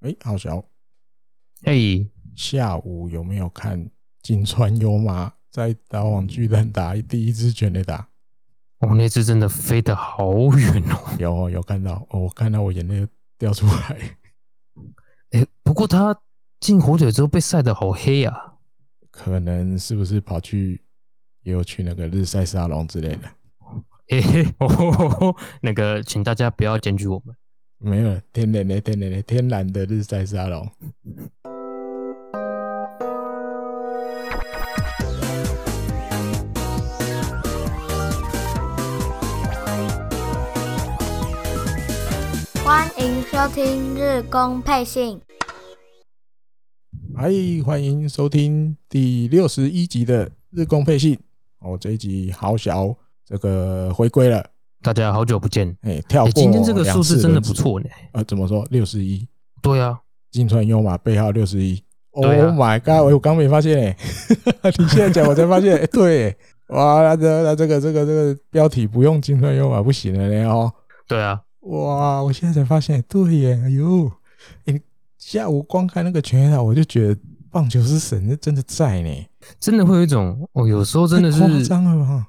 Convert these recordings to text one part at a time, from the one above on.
哎，好小，嘿，下午有没有看金川优马在打网巨蛋打第一支全垒打？哦，那只真的飞得好远哦！有有看到，哦，我看到我眼泪掉出来。哎，不过他进火腿之后被晒得好黑啊，可能是不是跑去也有去那个日晒沙龙之类的？嘿嘿，哦，那个，请大家不要检举我们。没有天然的、天然的、天然的日晒沙龙。欢迎收听日工配信。嗨，欢迎收听第六十一集的日工配信。哦，这一集好小。这个回归了，大家好久不见。哎，跳过、欸、今天这个数字真的不错呢。呃，怎么说？六十一？对啊，金川优马背号六十一。Oh 啊、my god！我刚没发现哎，你现在讲我才发现。哎，对，哇，那这那这个这个这个标题不用金川优马不行了呢哦。对啊，哇，我现在才发现，对耶，哎呦，哎，下午光看那个全垒打，我就觉得棒球是神，是真的在呢。真的会有一种，哦，有时候真的是夸张了吧？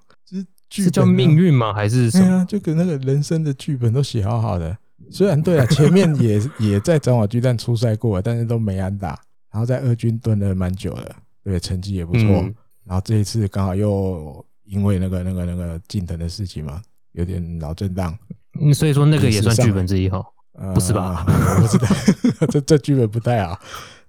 是叫命运吗？还是什么？对啊，就跟那个人生的剧本都写好好的。虽然对啊，前面也 也在长瓦巨蛋出赛过，但是都没安打。然后在二军蹲了蛮久了，对，成绩也不错。嗯、然后这一次刚好又因为那个那个那个近藤的事情嘛，有点脑震荡。嗯，所以说那个也算剧本之一哈？呃、不是吧？我不知道，这这剧本不太好。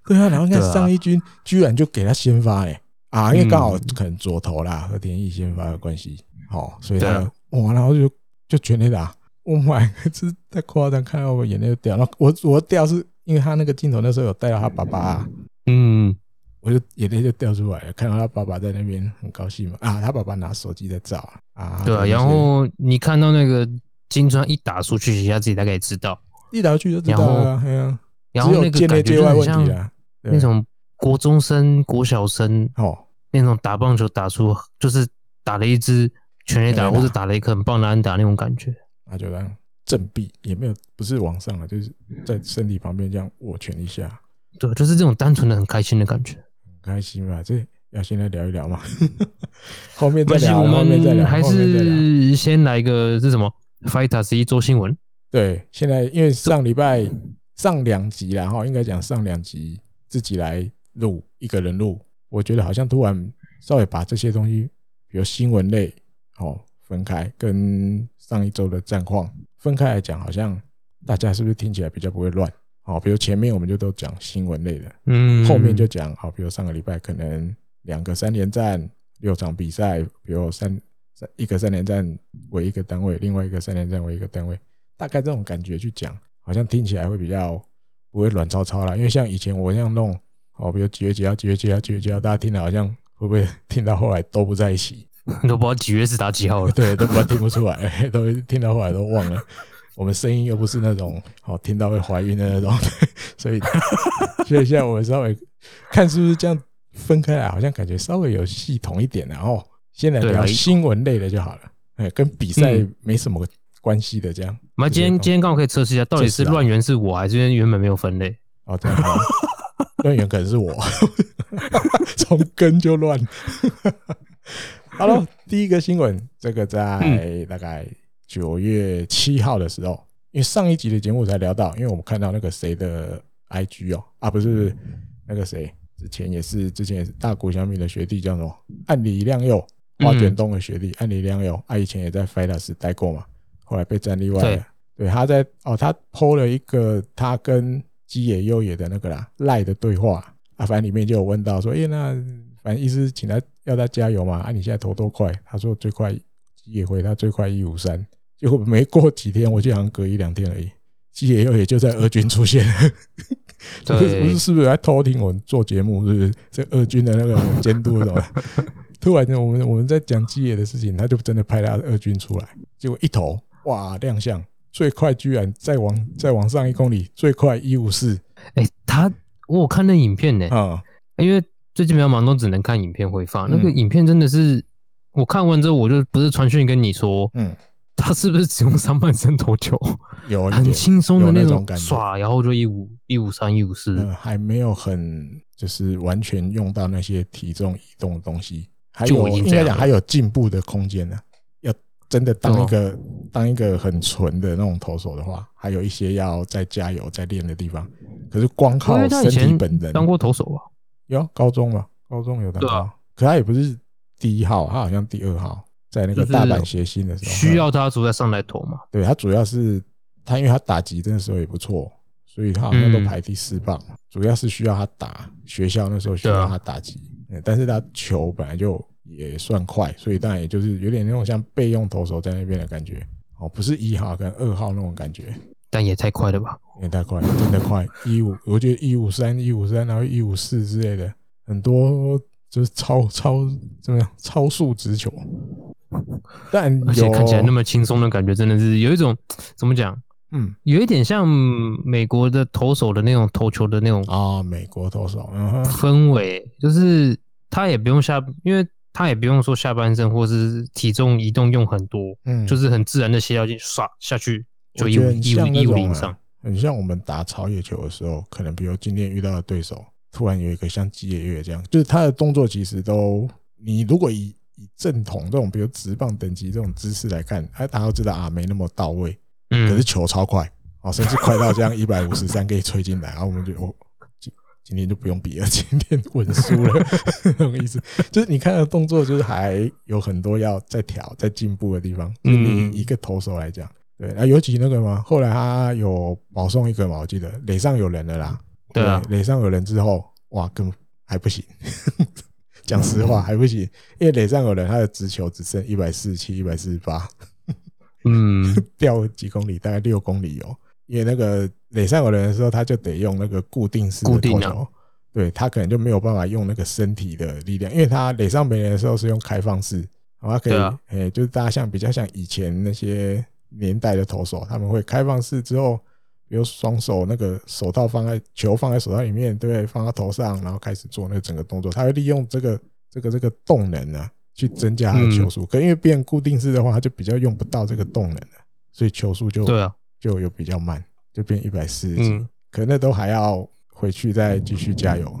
对啊，然后看上一军居然就给他先发哎啊，因为刚好可能左投啦，和田义先发的关系。哦，所以他哇，然后就就全力打，Oh my 这太夸张，看到我眼泪就掉。然后我我掉是因为他那个镜头那时候有带到他爸爸，啊，嗯，我就眼泪就掉出来了，看到他爸爸在那边很高兴嘛，啊，他爸爸拿手机在照啊，对啊，然后你看到那个金砖一打出去，他自己大概也知道，一打出去就知道了，然后那个感觉就很像那种国中生、国小生哦，那种打棒球打出就是打了一支。全垒打，或者打了一颗很棒的安打那种感觉，那就让振臂也没有，不是往上了，就是在身体旁边这样握拳一下，对，就是这种单纯的很开心的感觉，很开心吧。这要先来聊一聊嘛，后面再聊，我们再聊，还是先来一个是什么？Fighters 一周新闻。对，现在因为上礼拜上两集，然后应该讲上两集自己来录，一个人录，我觉得好像突然稍微把这些东西，比如新闻类。哦，分开跟上一周的战况分开来讲，好像大家是不是听起来比较不会乱？哦，比如前面我们就都讲新闻类的，嗯，后面就讲，好，比如上个礼拜可能两个三连战六场比赛，比如三三一个三连战为一个单位，另外一个三连战为一个单位，大概这种感觉去讲，好像听起来会比较不会乱糟糟啦。因为像以前我这样弄，哦，比如几月几号几月几号几月几号，大家听的好像会不会 听到后来都不在一起？都不知道几月是打几号了，对，都不知道听不出来，都听到后来都忘了。我们声音又不是那种好听到会怀孕的那种，所以所以现在我们稍微看是不是这样分开来，好像感觉稍微有系统一点。然后先来聊新闻类的就好了，哎，跟比赛没什么关系的这样。那今天今天刚好可以测试一下，到底是乱源是我还是因为原本没有分类？哦，这样，乱源可能是我，从根就乱。好了，第一个新闻，这个在大概九月七号的时候，因为上一集的节目才聊到，因为我们看到那个谁的 IG 哦，啊不是那个谁，之前也是之前也是大谷小米的学弟叫什么岸里亮佑，花卷东的学弟岸里亮佑，他以前也在 Fighters 待过嘛，后来被战例外了。对，他在哦，他 PO 了一个他跟基野优也的那个啦赖的对话啊，反正里面就有问到说，哎那。反正意思请他要他加油嘛，啊，你现在投多快？他说最快也回他最快一五三，结果没过几天，我就好像隔一两天而已，基野又也就在俄军出现了。对，不是是不是在偷听我们做节目？是不是这俄军的那个监督什么？突然间我们我们在讲基野的事情，他就真的派他的二军出来，结果一投哇亮相，最快居然再往再往上一公里，最快一五四。哎，他我有看那影片呢，啊，因为。最近比较忙，都只能看影片回放。那个影片真的是，我看完之后我就不是传讯跟你说，嗯，他是不是只用上半身投球？有很轻松的那种感觉，耍，然后就一五一五三一五四，还没有很就是完全用到那些体重移动的东西，还有应该讲还有进步的空间呢。要真的当一个当一个很纯的那种投手的话，还有一些要再加油再练的地方。可是光靠身体本人，当过投手吧？有高中吧？高中有当过，可他也不是第一号，他好像第二号。在那个大阪协星的时候，需要他主要上来投嘛？对，他主要是他，因为他打击那时候也不错，所以他好像都排第四棒。主要是需要他打学校那时候需要他打击，但是他球本来就也算快，所以当然也就是有点那种像备用投手在那边的感觉哦，不是一号跟二号那种感觉，但也太快了吧？也太快了，真的快！一五，我觉得一五三、一五三，然后一五四之类的，很多就是超超怎么样，超速直球。但而且看起来那么轻松的感觉，真的是有一种怎么讲？嗯，有一点像美国的投手的那种投球的那种啊，美国投手氛围，就是他也不用下，因为他也不用说下半身或是体重移动用很多，嗯，就是很自然的斜腰进刷下去，就一五一五一五零上，很像我们打超野球的时候，可能比如今天遇到的对手突然有一个像吉野月这样，就是他的动作其实都，你如果以以正统这种，比如直棒等级这种姿势来看，他，大家都知道啊，没那么到位。嗯。可是球超快，哦，甚至快到这样一百五十三可以吹进来，然后我们就哦，今今天就不用比了，今天稳输了，那种意思。就是你看的动作，就是还有很多要再调、再进步的地方。嗯。一个投手来讲，对啊，尤其那个嘛，后来他有保送一个嘛，我记得垒上有人了啦。对啊。垒上有人之后，哇，根本还不行。讲实话还不行，因为垒上有人，他的直球只剩一百四十七、一百四十八，嗯，掉几公里，大概六公里哦。因为那个垒上有人的时候，他就得用那个固定式的投球，对，他可能就没有办法用那个身体的力量，因为他垒上没人的时候是用开放式，他可以，哎，就是大家像比较像以前那些年代的投手，他们会开放式之后。比如双手那个手套放在球放在手套里面，对不对？放到头上，然后开始做那个整个动作。他会利用这个这个这个动能呢，去增加他的球速。可因为变固定式的话，他就比较用不到这个动能了，所以球速就对啊，就有比较慢，就变一百四十几。可那都还要回去再继续加油。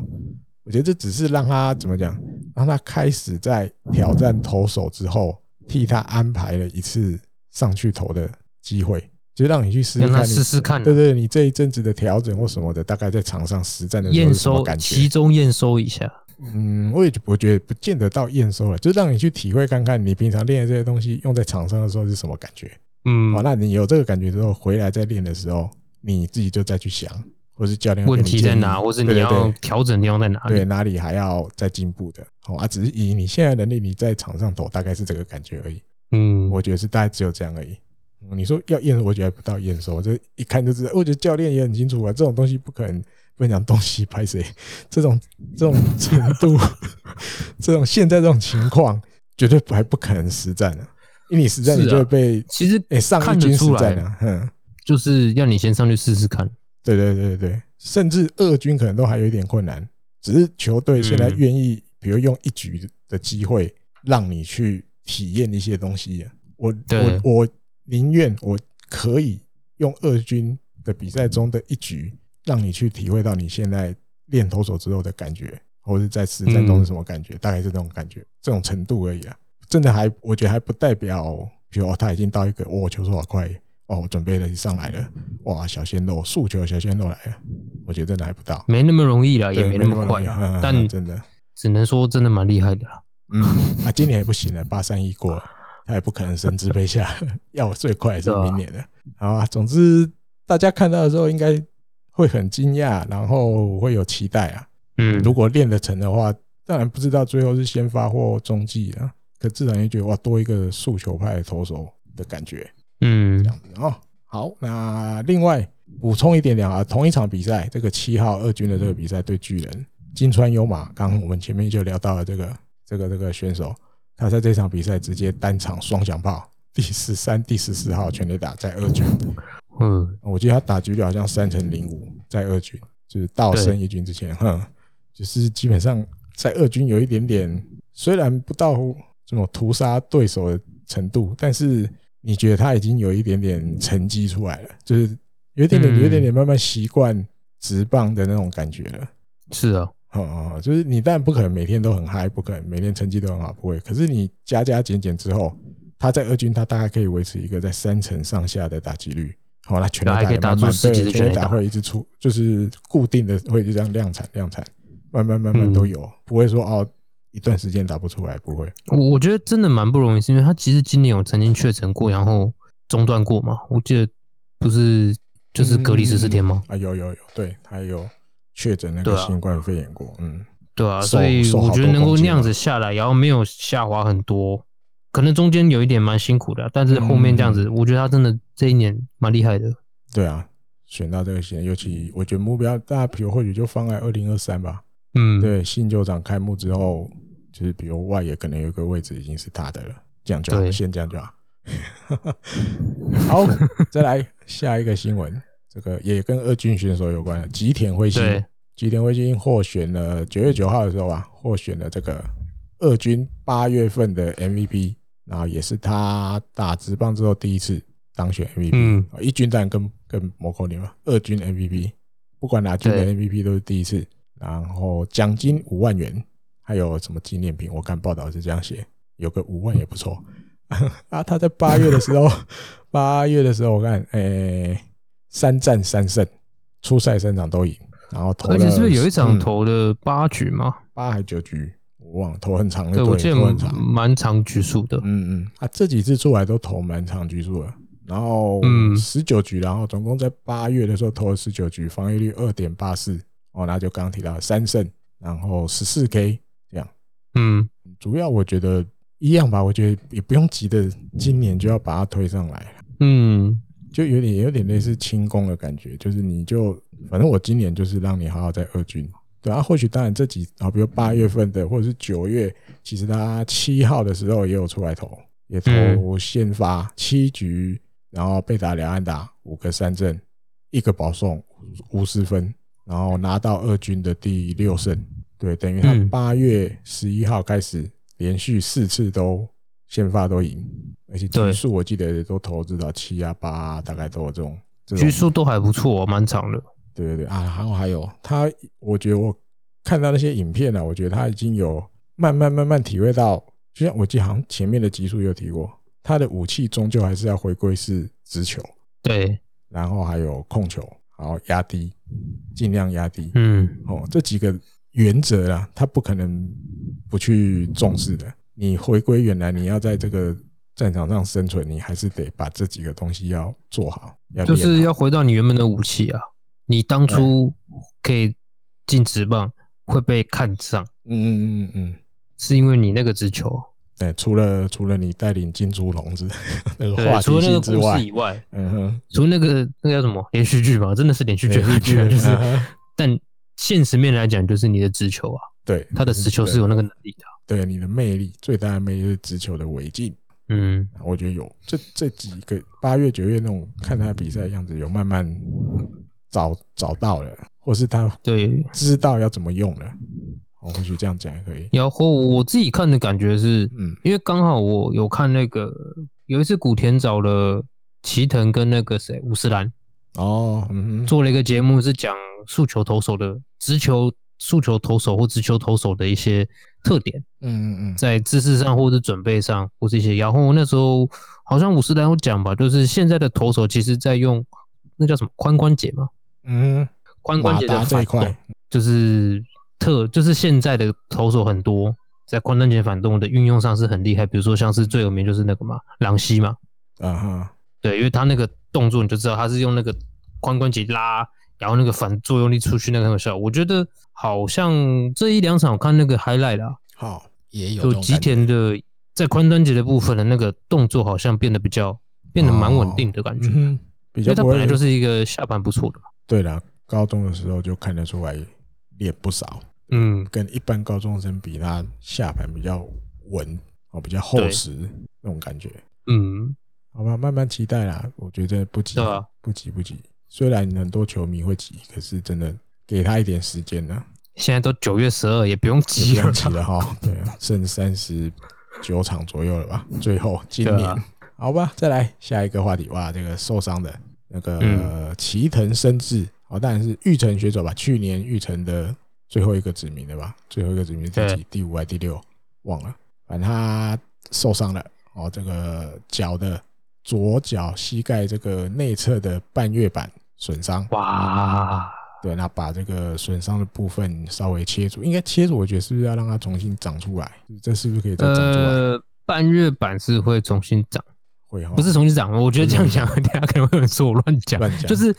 我觉得这只是让他怎么讲，让他开始在挑战投手之后，替他安排了一次上去投的机会。就让你去试试看，试试看。对对，你这一阵子的调整或什么的，大概在场上实战的？验收，其中验收一下。嗯，我也我觉得不见得到验收了，就让你去体会看看，你平常练的这些东西用在场上的时候是什么感觉。嗯，好，那你有这个感觉之后，回来再练的时候，你自己就再去想，或是教练问题在哪，或是你要调整的地方在哪里？对，哪里还要再进步的？好啊，只是以你现在能力，你在场上投大概是这个感觉而已。嗯，我觉得是大概只有这样而已。你说要验，我觉得还不到验收，这一看就知道。我觉得教练也很清楚啊，这种东西不可能分享东西拍谁，这种这种程度，这种现在这种情况，绝对还不可能实战的。因为你实战，你就会被其实诶上一军实战啊，嗯，就是要你先上去试试看。对对对对，甚至二军可能都还有一点困难，只是球队现在愿意，比如用一局的机会让你去体验一些东西。我我我。宁愿我可以用二军的比赛中的一局，让你去体会到你现在练投手之后的感觉，或者在实战中是什么感觉，大概是这种感觉，这种程度而已啊。真的还，我觉得还不代表，比如他已经到一个，哦，球速好快，哦，我准备了上来了，哇，小鲜肉，速球小鲜肉来了，我觉得真的还不到，没那么容易了，也没那么快，但真的只能说真的蛮厉害的了。嗯，啊，今年也不行了，八三一过了。他也不可能升支配下，要最快也是明年的。好啊，总之大家看到的时候应该会很惊讶，然后会有期待啊。嗯，如果练得成的话，当然不知道最后是先发或中继啊。可自然也觉得哇，多一个速球派的投手的感觉。嗯，这样子哦。好，那另外补充一点点啊，同一场比赛，这个七号二军的这个比赛对巨人，金川优马，刚刚我们前面就聊到了这个这个这个选手。他在这场比赛直接单场双响炮，第十三、第十四号全垒打在二军。嗯，我记得他打局率好像三成零五，在二军就是到升一军之前，哼，就是基本上在二军有一点点，虽然不到这种屠杀对手的程度，但是你觉得他已经有一点点成绩出来了，就是有一点点、有一点点慢慢习惯直棒的那种感觉了。是啊，哦，就是你当然不可能每天都很嗨，不可能每天成绩都很好，不会。可是你加加减减之后，他在二军他大概可以维持一个在三成上下的打击率。好，那全垒打慢慢对，全垒打会一直出，就是固定的会就这样量产量产，慢慢慢慢都有，不会说哦。一段时间打不出来，不会。我我觉得真的蛮不容易，是因为他其实今年有曾经确诊过，然后中断过嘛。我记得不是就是隔离十四天吗？啊，有有有，对，他有确诊那个新冠肺炎过，嗯，对啊。所以我觉得能够那样子下来，然后没有下滑很多，可能中间有一点蛮辛苦的，但是后面这样子，我觉得他真的这一年蛮厉害的。对啊，选到这个线，尤其我觉得目标大家比如或许就放在二零二三吧。嗯，对，新球场开幕之后。就是比如外野可能有个位置已经是他的了，这样就好，先这样就好。好，再来下一个新闻，这个也跟二军选手有关的，吉田辉星，吉田辉星获选了九月九号的时候啊，获选了这个二军八月份的 MVP，然后也是他打职棒之后第一次当选 MVP。嗯，一军战跟跟摩扣尼嘛，二军 MVP，不管哪军的 MVP 都是第一次，然后奖金五万元。还有什么纪念品？我看报道是这样写，有个五万也不错 啊。他在八月的时候，八月的时候我看，诶、欸，三战三胜，初赛三场都赢，然后投了，而且是不是有一场投了八局吗？嗯、八还九局，我忘了，投很长的，对，我记得蛮长局数的。嗯嗯，啊，这几次出来都投蛮长局数的，然后嗯，十九局，然后总共在八月的时候投了十九局，防御率二点八四，哦，那就刚刚提到三胜，然后十四 K 这样。嗯，主要我觉得一样吧，我觉得也不用急的，今年就要把它推上来。嗯，就有点有点类似轻功的感觉，就是你就反正我今年就是让你好好在二军，对啊，或许当然这几啊，比如八月份的或者是九月，其实他七号的时候也有出来投，也投先发七局，然后被打两安打，五个三振，一个保送，无失分，然后拿到二军的第六胜。对，等于他八月十一号开始连续四次都先发都赢，而且局数我记得都投至到七啊八啊，大概都有这种局数都还不错，哦蛮长的。对对对啊，然后还有他，我觉得我看到那些影片呢、啊，我觉得他已经有慢慢慢慢体会到，就像我记得好像前面的集数有提过，他的武器终究还是要回归是直球，对，然后还有控球，然后压低，尽量压低，嗯，哦，这几个。原则啊，他不可能不去重视的。你回归原来，你要在这个战场上生存，你还是得把这几个东西要做好，要就是要回到你原本的武器啊。你当初可以进职棒会被看上，嗯嗯嗯嗯嗯，是因为你那个直球。对，除了除了你带领金猪笼子 那个话题性之外，以外，嗯哼，除了那个那个叫什么连续剧嘛，真的是连续剧，连续剧 就是，但。现实面来讲，就是你的直球啊，对，他的直球是有那个能力的，对，你的魅力最大的魅力是直球的违禁，嗯，我觉得有这这几个八月九月那种看他比赛的样子，有慢慢找找到了，或是他对。知道要怎么用了，我或许这样讲也可以。然后我自己看的感觉是，嗯，因为刚好我有看那个有一次古田找了齐藤跟那个谁五十岚哦，嗯，做了一个节目是讲速球投手的。直球、速球投手或直球投手的一些特点，嗯嗯嗯，在姿势上或者准备上或是一些，然后那时候好像五十来有讲吧，就是现在的投手其实在用那叫什么髋关节嘛，嗯，髋关节的反动，就是特就是现在的投手很多在髋关节反动的运用上是很厉害，比如说像是最有名就是那个嘛，朗西嘛，啊哈，对，因为他那个动作你就知道他是用那个髋关节拉。然后那个反作用力出去那个很有效，我觉得好像这一两场我看那个 highlight 啦，好也有有吉田的在髋关节的部分的那个动作好像变得比较变得蛮稳定的感觉，哦嗯、比较因为他本来就是一个下盘不错的。对啦，高中的时候就看得出来练不少，嗯，跟一般高中生比，他下盘比较稳哦，比较厚实那种感觉，嗯，好吧，慢慢期待啦，我觉得不急，啊、不急不急。虽然很多球迷会急，可是真的给他一点时间呢。现在都九月十二，也不用急了，哈。对啊，剩三十九场左右了吧？最后今年，啊、好吧，再来下一个话题。哇，这个受伤的那个齐藤伸志，哦，当然是玉成选手吧？去年玉成的最后一个指名的吧？最后一个指名第几？第五还是第六？忘了。反正他受伤了，哦，这个脚的左脚膝盖这个内侧的半月板损伤。哇，对，那把这个损伤的部分稍微切除，应该切除，我觉得是不是要让它重新长出来？这是不是可以再长出来？呃，半月板是会重新长。会不是重新长，我觉得这样讲，大家可能会有人说我乱讲。乱讲就是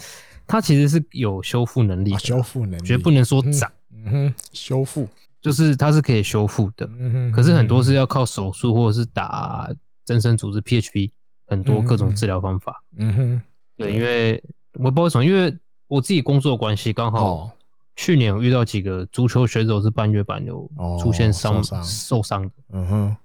它其实是有修复能力，修复能力，绝不能说长。嗯哼，修复就是它是可以修复的。嗯哼，可是很多是要靠手术或者是打增生组织 PHP，很多各种治疗方法。嗯哼，对，因为我不知道为什么，因为我自己工作关系，刚好去年我遇到几个足球选手是半月板有出现伤受伤的，嗯哼，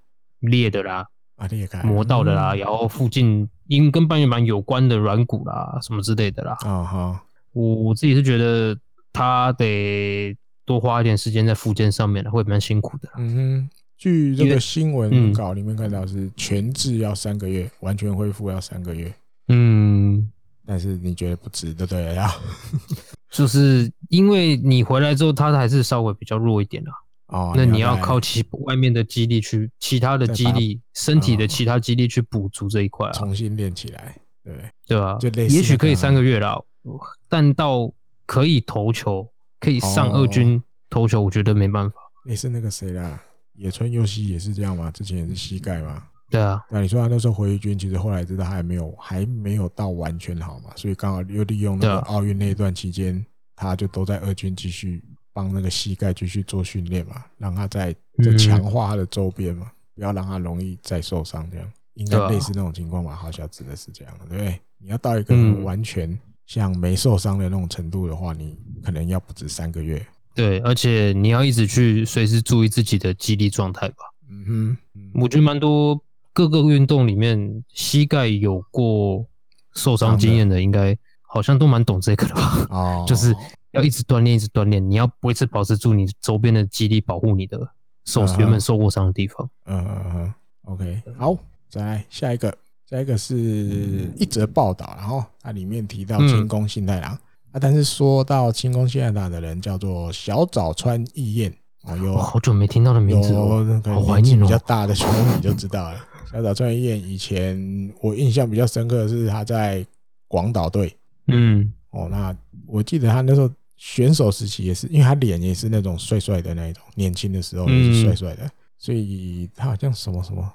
裂的啦。啊，裂开磨到的啦，然后附近因跟半月板有关的软骨啦，什么之类的啦。啊哈，我我自己是觉得他得多花一点时间在复健上面了，会蛮辛苦的。嗯哼，据这个新闻稿里面看到是全治要三个月，完全恢复要三个月。嗯，但是你觉得不值，对不对？要 就是因为你回来之后，他还是稍微比较弱一点啦。哦，那你要靠其外面的肌力去，其他的肌力，身体的其他肌力去补足这一块啊，重新练起来，对对吧？就也许可以三个月了，但到可以投球，可以上二军投球，我觉得没办法。你是那个谁啦，野村佑希也是这样吗？之前也是膝盖嘛。对啊，那你说他那时候回军，其实后来知道他还没有还没有到完全好嘛，所以刚好又利用那个奥运那段期间，他就都在二军继续。帮那个膝盖继续做训练嘛，让他在在强化他的周边嘛，不要让他容易再受伤。这样应该类似那种情况吧？好像指的是这样，对不对？你要到一个完全像没受伤的那种程度的话，你可能要不止三个月。对，而且你要一直去随时注意自己的肌力状态吧。嗯哼，我觉得蛮多各个运动里面膝盖有过受伤经验的，应该好像都蛮懂这个的吧？哦，就是。要一直锻炼，一直锻炼。你要维持保持住你周边的肌力，保护你的受原本受过伤的地方。嗯嗯嗯。OK，好，再来下一个，下一个是一则报道，然后它里面提到清宫信太郎啊，但是说到清宫信太郎的人叫做小早川义彦哦，有好久没听到的名字，有那个年纪比较大的球迷就知道了。小岛川义彦以前我印象比较深刻的是他在广岛队，嗯，哦，那我记得他那时候。选手时期也是，因为他脸也是那种帅帅的那一种，年轻的时候也是帅帅的，所以他好像什么什么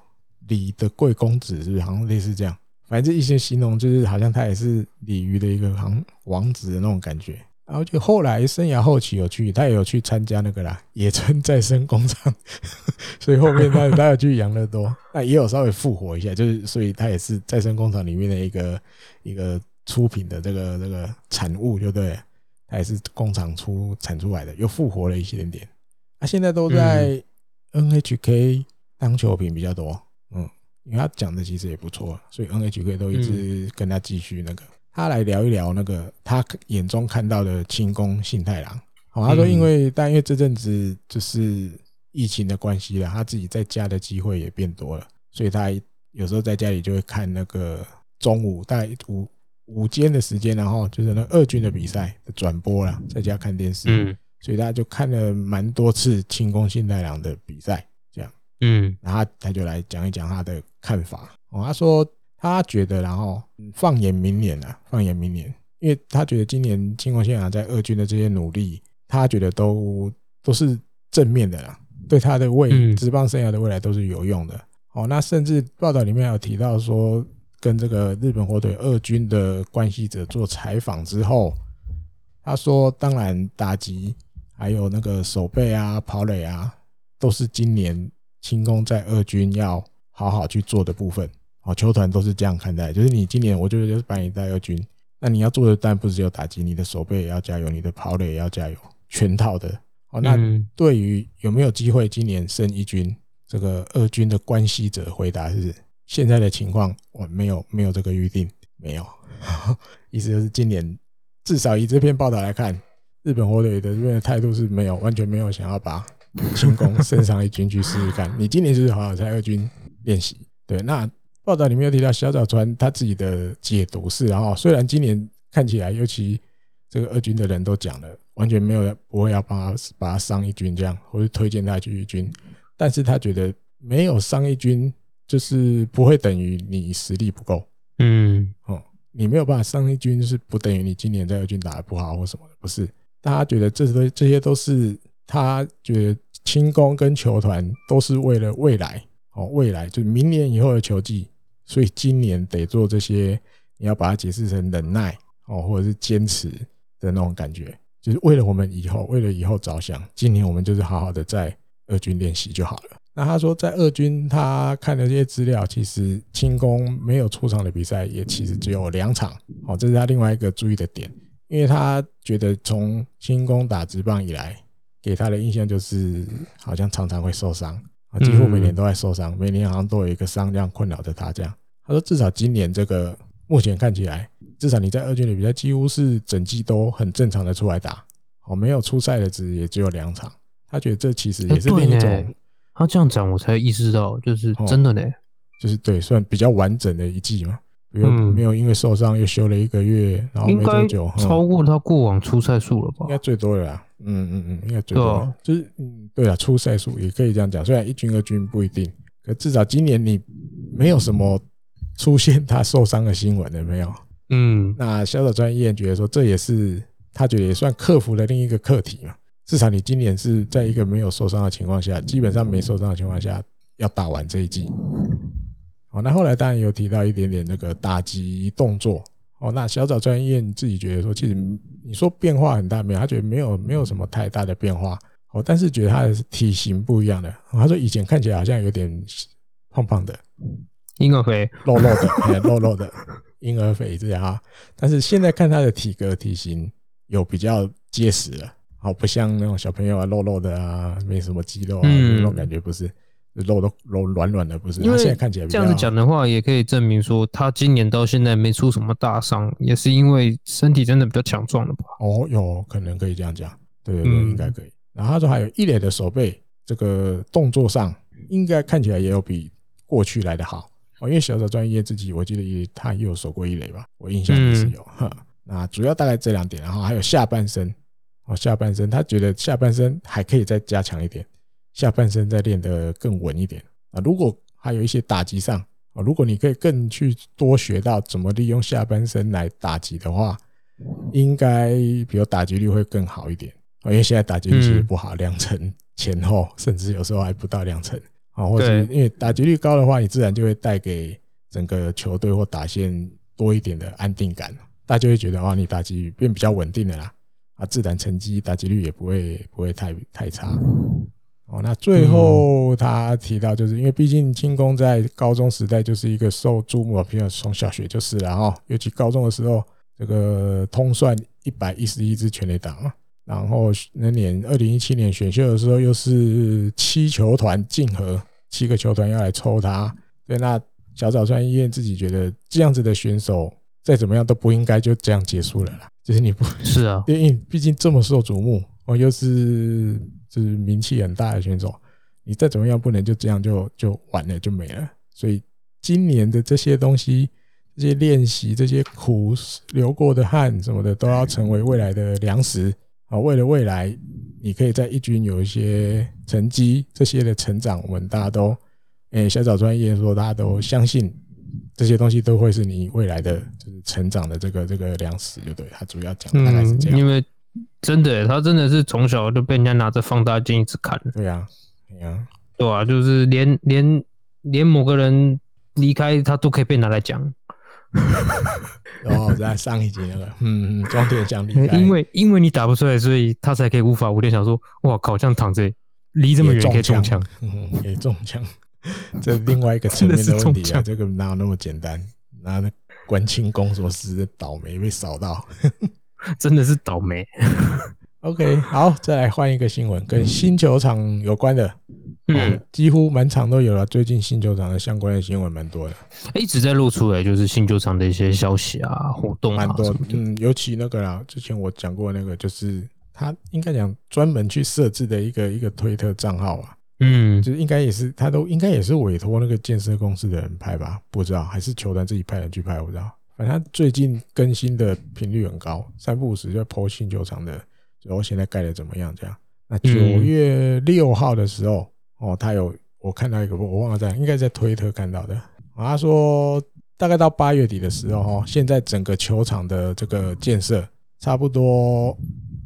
李的贵公子，是不是？好像类似这样，反正一些形容就是好像他也是鲤鱼的一个好像王子的那种感觉。然后就后来生涯后期有去，他也有去参加那个啦，野村再生工厂，所以后面他他有去养乐多，那也有稍微复活一下，就是所以他也是再生工厂里面的一个一个出品的这个这个产物，就对。他也是工厂出产出来的，又复活了一些点点。他现在都在 NHK 当球评比较多，嗯，因为他讲的其实也不错，所以 NHK 都一直跟他继续那个。他来聊一聊那个他眼中看到的清宫幸太郎。好，他说因为但因为这阵子就是疫情的关系了，他自己在家的机会也变多了，所以他有时候在家里就会看那个中午大概午。午间的时间，然后就是那二军的比赛的转播了，在家看电视，嗯，所以大家就看了蛮多次清宫幸太郎的比赛，这样，嗯，然后他就来讲一讲他的看法。哦，他说他觉得，然后放眼明年啊，放眼明年，因为他觉得今年清宫幸太郎在二军的这些努力，他觉得都都是正面的啦，对他的未职棒生涯的未来都是有用的。哦，那甚至报道里面有提到说。跟这个日本火腿二军的关系者做采访之后，他说：“当然，打击还有那个守备啊、跑垒啊，都是今年清宫在二军要好好去做的部分。哦，球团都是这样看待，就是你今年，我觉得就是把你带二军，那你要做的当然不只有打击，你的守备也要加油，你的跑垒也要加油，全套的。哦，那对于有没有机会今年升一军，这个二军的关系者回答是。”现在的情况，我没有没有这个预定，没有，意思就是今年至少以这篇报道来看，日本火腿的这边的态度是没有，完全没有想要把进攻升上一军去试试看。你今年就是好好在二军练习，对，那报道里面有提到小早川他自己的解读是，然后虽然今年看起来，尤其这个二军的人都讲了，完全没有不会要帮他把他上一军这样，或者推荐他去一军，但是他觉得没有上一军就是不会等于你实力不够，嗯，哦，你没有办法上一军是不等于你今年在二军打得不好或什么的，不是，大家觉得这些这些都是他觉得轻功跟球团都是为了未来。哦，未来就是明年以后的球季，所以今年得做这些，你要把它解释成忍耐哦，或者是坚持的那种感觉，就是为了我们以后，为了以后着想。今年我们就是好好的在二军练习就好了。那他说，在二军他看了这些资料，其实轻功没有出场的比赛也其实只有两场。哦，这是他另外一个注意的点，因为他觉得从轻功打直棒以来，给他的印象就是好像常常会受伤。几乎每年都在受伤，每年好像都有一个伤这样困扰着他。这样，他说至少今年这个目前看起来，至少你在二军的比赛几乎是整季都很正常的出来打，哦，没有出赛的只也只有两场。他觉得这其实也是另一种。他这样讲，我才意识到，就是真的呢，就是对，算比较完整的一季嘛。没有没有因为受伤又休了一个月，然后没多久超过他过往出赛数了吧？应该最多了啦。嗯嗯嗯，应该最多。就是嗯，对啊，出赛数也可以这样讲。虽然一军二军不一定，可至少今年你没有什么出现他受伤的新闻了，没有？嗯，那小早川义彦觉得说，这也是他觉得也算克服了另一个课题嘛。至少你今年是在一个没有受伤的情况下，基本上没受伤的情况下要打完这一季。哦，那后来当然有提到一点点那个打击动作。哦，那小早川义彦自己觉得说，其实你说变化很大没有？他觉得没有，没有什么太大的变化。哦，但是觉得他的体型不一样的。他说以前看起来好像有点胖胖的，婴儿肥，肉肉的，肉肉的婴儿肥这样啊。但是现在看他的体格体型有比较结实了，好，不像那种小朋友啊，肉肉的啊，没什么肌肉啊，那种感觉不是。肉都肉软软的，不是？因为现在看起来这样子讲的话，也可以证明说，他今年到现在没出什么大伤，也是因为身体真的比较强壮了吧？哦，有可能可以这样讲，对对对，应该可以。然后他说还有一垒的手背，这个动作上应该看起来也有比过去来的好哦。因为小早川义彦自己，我记得也他也有守过一垒吧？我印象也是有。哈，那主要大概这两点，然后还有下半身哦，下半身他觉得下半身还可以再加强一点。下半身再练得更稳一点啊！如果还有一些打击上啊，如果你可以更去多学到怎么利用下半身来打击的话，应该比如打击率会更好一点啊。因为现在打击率其实不好，两成前后，甚至有时候还不到两成啊。或者因为打击率高的话，你自然就会带给整个球队或打线多一点的安定感，大家就会觉得哦，你打击变比较稳定的啦啊，自然成绩打击率也不会不会太太差。哦，那最后他提到，就是因为毕竟进攻在高中时代就是一个受注目，比如从小学就是了哈，尤其高中的时候，这个通算一百一十一支全垒打嘛，然后那年二零一七年选秀的时候，又是七球团竞合，七个球团要来抽他，对，那小早川医院自己觉得这样子的选手再怎么样都不应该就这样结束了啦，就是你不是啊，因为毕竟这么受瞩目，哦，又是。就是名气很大的选手，你再怎么样不能就这样就就完了就没了。所以今年的这些东西、这些练习、这些苦流过的汗什么的，都要成为未来的粮食啊！为了未来，你可以在一军有一些成绩，这些的成长，我们大家都，诶，小早专业说，大家都相信这些东西都会是你未来的就是成长的这个这个粮食，就对他主要讲大概是这样。因为真的，他真的是从小就被人家拿着放大镜一直看。对呀，对呀，对啊，就是连连连某个人离开，他都可以被拿来讲。哦，在上一集那个，嗯嗯，装点奖励，因为因为你打不出来，所以他才可以无法无天想说，哇靠，这样躺着离这么远可以中枪，嗯，可以中枪，这另外一个层面的问题啊，这个哪有那么简单？拿那关清工作室倒霉被扫到。真的是倒霉。OK，好，再来换一个新闻，跟新球场有关的，嗯，几乎满场都有了。最近新球场的相关的新闻蛮多的，一直在露出来，就是新球场的一些消息啊、活动啊，蛮多。嗯，尤其那个啦，之前我讲过那个，就是他应该讲专门去设置的一个一个推特账号啊，嗯，就是应该也是他都应该也是委托那个建设公司的人拍吧？不知道，还是球团自己派人去拍？我不知道。反正他最近更新的频率很高，三不五时就 po 新球场的，然后现在盖的怎么样？这样。那九月六号的时候，哦，他有我看到一个，我忘了在，应该在推特看到的。他说大概到八月底的时候，哦，现在整个球场的这个建设差不多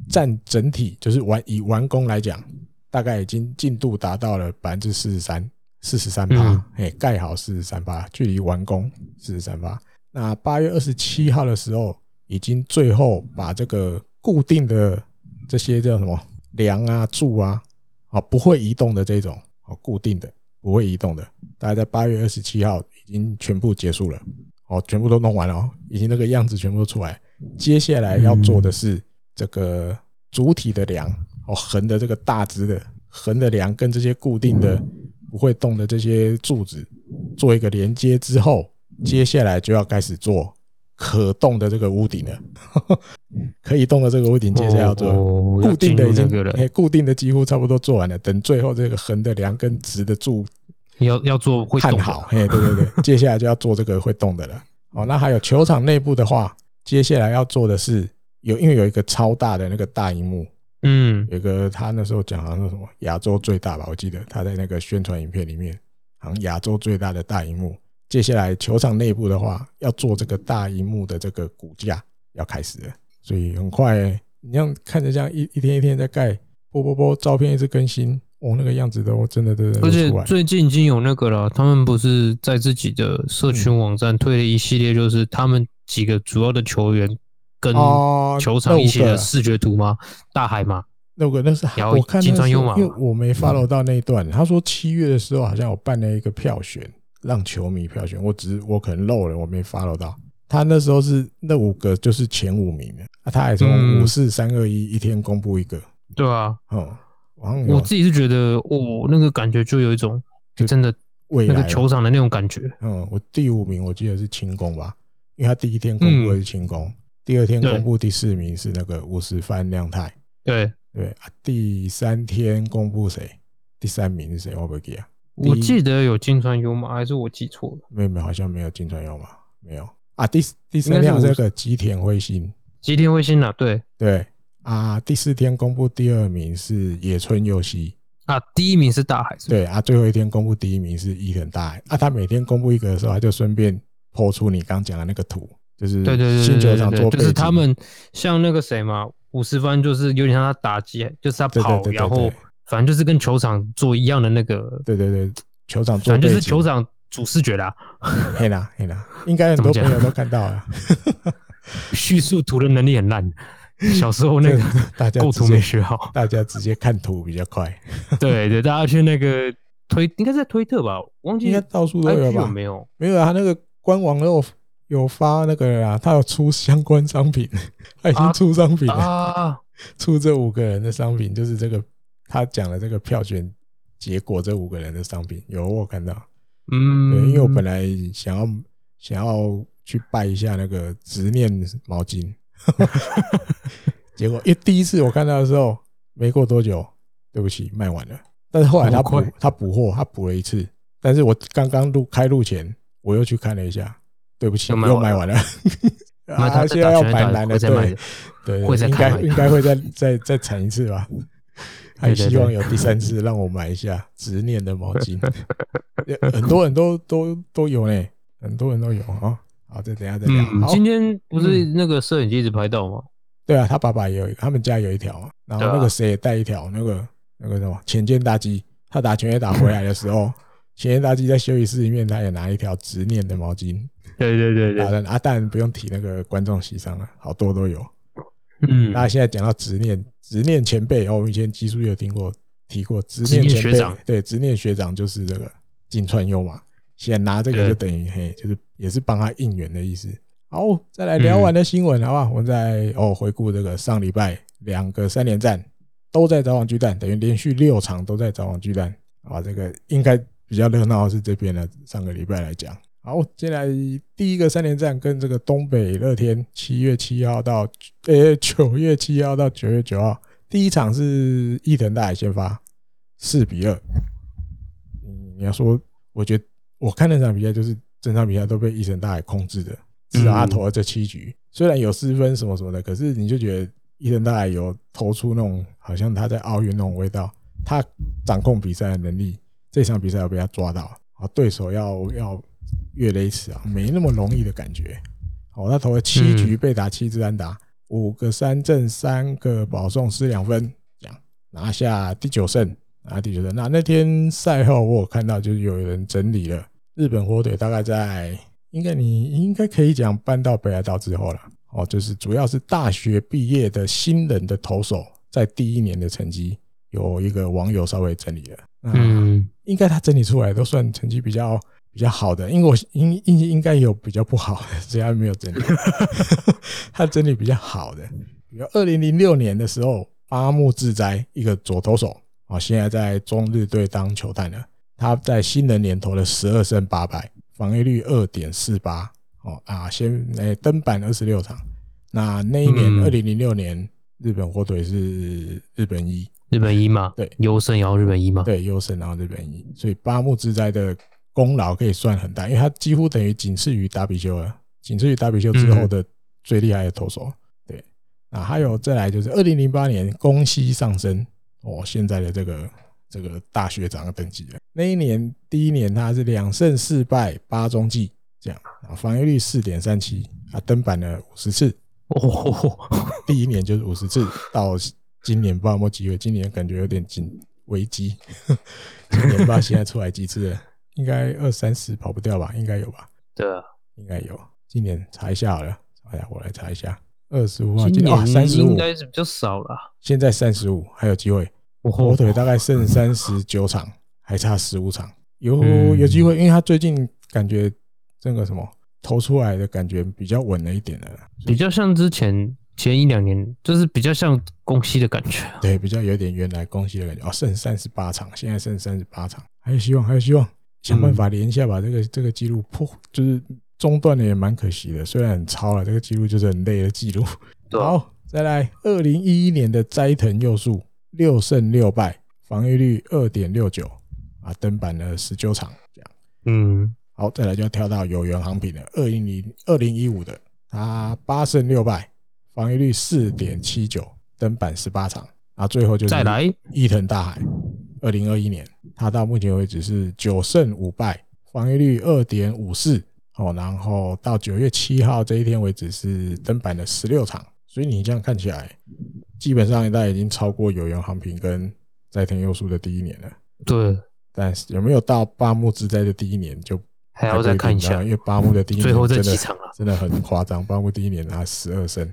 占整体，就是完以完工来讲。大概已经进度达到了百分之四十三，四十三趴，哎，盖好四十三趴，距离完工四十三趴。那八月二十七号的时候，已经最后把这个固定的这些叫什么梁啊、柱啊，啊不会移动的这种，哦，固定的不会移动的，大概在八月二十七号已经全部结束了，哦，全部都弄完了哦，已经那个样子全部都出来。接下来要做的是这个主体的梁。哦，横的这个大支的横的梁跟这些固定的不会动的这些柱子做一个连接之后，接下来就要开始做可动的这个屋顶了。可以动的这个屋顶，接下来要做固定的已经哎，固定的几乎差不多做完了。等最后这个横的梁跟直的柱要要做会动好，哎，对对对，接下来就要做这个会动的了。哦，那还有球场内部的话，接下来要做的是有因为有一个超大的那个大荧幕。嗯，有个他那时候讲好像什么亚洲最大吧，我记得他在那个宣传影片里面，好像亚洲最大的大荧幕。接下来球场内部的话，要做这个大荧幕的这个骨架要开始了，所以很快，你像看着这样一一天一天在盖，啵啵啵，照片一直更新，哦，那个样子都真的都，而且最近已经有那个了，他们不是在自己的社群网站推了一系列，就是他们几个主要的球员。跟球场一起的视觉图吗？大海吗？那个那是我看因为我没 follow 到那一段。他说七月的时候好像有办了一个票选，让球迷票选。我只是我可能漏了，我没 follow 到。他那时候是那五个就是前五名的啊，他还从五四三二一一天公布一个。对啊，哦，我自己是觉得哦，那个感觉就有一种就真的那个球场的那种感觉。嗯，我第五名我记得是轻功吧，因为他第一天公布的是轻功。第二天公布第四名是那个五十番亮太，对对啊。第三天公布谁？第三名是谁？我不记得。我记得有金川优马，还是我记错了？没有没有，好像没有金川优马，没有啊。第第三天是那个吉田辉星，吉田辉星啊，对对啊。第四天公布第二名是野村佑希啊，第一名是大海是是，对啊。最后一天公布第一名是伊藤大海啊。他每天公布一个的时候，他就顺便 po 出你刚讲的那个图。就是对对对，新球场做就是他们像那个谁嘛，五十番就是有点像他打击，就是他跑，然后反正就是跟球场做一样的那个，对对对，球场做，反正就是球场主视觉啦，黑啦黑啦，应该很多朋友都看到了。叙述图的能力很烂，小时候那个大家构图没学好，大家直接看图比较快。对对，大家去那个推，应该在推特吧，忘记应该到处都有吧？没有没有啊，他那个官网都。有发那个啊，他有出相关商品，他已经出商品了，啊、出这五个人的商品，就是这个他讲的这个票选结果，这五个人的商品有我看到，嗯，对，因为我本来想要想要去拜一下那个执念毛巾，结果因为第一次我看到的时候，没过多久，对不起，卖完了，但是后来他补他补货，他补了一次，但是我刚刚录开录前，我又去看了一下。对不起，又卖完了。啊，他现在要买蓝的，对对，应该应该会再再再产一次吧。还希望有第三次让我买一下执念的毛巾。很多人都都都有呢，很多人都有啊。好，再等下再聊。今天不是那个摄影机一直拍到吗？对啊，他爸爸也有，他们家有一条。然后那个谁也带一条，那个那个什么浅见大鸡，他打拳也打回来的时候，浅见大鸡在休息室里面，他也拿一条执念的毛巾。对对对对，啊，当然不用提那个观众席上了，好多都有。嗯，那现在讲到执念，执念前辈哦，我们以前技术有听过提过执念前辈，对，执念学长就是这个金川优嘛，先拿这个就等于嘿，就是也是帮他应援的意思。好，再来聊完的新闻，好不好？我们再哦回顾这个上礼拜两个三连战都在早网巨蛋，等于连续六场都在早网巨蛋啊，这个应该比较热闹是这边的。上个礼拜来讲。好，接下来第一个三连战跟这个东北乐天，七月七号到呃 九月七号到九月九号，第一场是伊藤大海先发，四比二，你要说，我觉得我看那场比赛就是整场比赛都被伊藤大海控制的，至少他投了这七局，虽然有失分什么什么的，可是你就觉得伊藤大海有投出那种好像他在奥运那种味道，他掌控比赛的能力，这场比赛要被他抓到，啊，对手要要越雷池啊，没那么容易的感觉。哦，他投了七局被打七支安打，五个三振，三个保送，失两分，这样拿下第九胜。拿，第九胜。那那天赛后，我有看到就是有人整理了日本火腿，大概在应该你应该可以讲搬到北海道之后了。哦，就是主要是大学毕业的新人的投手在第一年的成绩，有一个网友稍微整理了。嗯，应该他整理出来都算成绩比较比较好的，因为我应应应该有比较不好的，只要没有整理。他整理比较好的，比如二零零六年的时候，八木智哉一个左投手。啊，现在在中日队当球探了。他在新人年投了十二胜八败，防御率二点四八。哦啊，先诶登板二十六场。那那一年二零零六年，日本火腿是日本一，日本一嘛？对，优胜然后日本一嘛？对，优胜然后日本一。所以八木智哉的功劳可以算很大，因为他几乎等于仅次于达比修了，仅次于达比修之后的最厉害的投手。对，啊，还有再来就是二零零八年宫西上升。哦，现在的这个这个大学长的等级了。那一年第一年他是两胜四败八中继，这样啊，防御率四点三七啊，登板了五十次。哦，第一年就是五十次，到今年不知道有没有机会。今年感觉有点紧危机。今年不知道现在出来几次了，应该二三十跑不掉吧？应该有吧？对啊，应该有。今年查一下好了，哎呀，我来查一下。二十五号，今年啊，三十五应该是比较少了。现在三十五，还有机会。火腿大概剩三十九场，还差十五场，有有机会，因为他最近感觉这个什么投出来的感觉比较稳了一点了，比较像之前前一两年，就是比较像公西的感觉，对，比较有点原来公西的感觉。哦，剩三十八场，现在剩三十八场，还有希望，还有希望，想办法连一下把这个这个记录破，就是中断的也蛮可惜的，虽然很超了，这个记录就是很累的记录。好，再来二零一一年的斋藤佑树。六胜六败，防御率二点六九啊，登板了十九场，这样。嗯，好，再来就要跳到有缘航平了。二零零二零一五的，他八胜六败，防御率四点七九，登板十八场啊。最后就是再来伊藤大海，二零二一年，他到目前为止是九胜五败，防御率二点五四哦。然后到九月七号这一天为止是登板了十六场，所以你这样看起来。基本上，他已经超过有原航平跟在天佑树的第一年了。对，但是有没有到八木之灾的第一年，就还要再看一下。因为八木的第一年最后这几场啊，真的很夸张。八木第一年拿十二胜，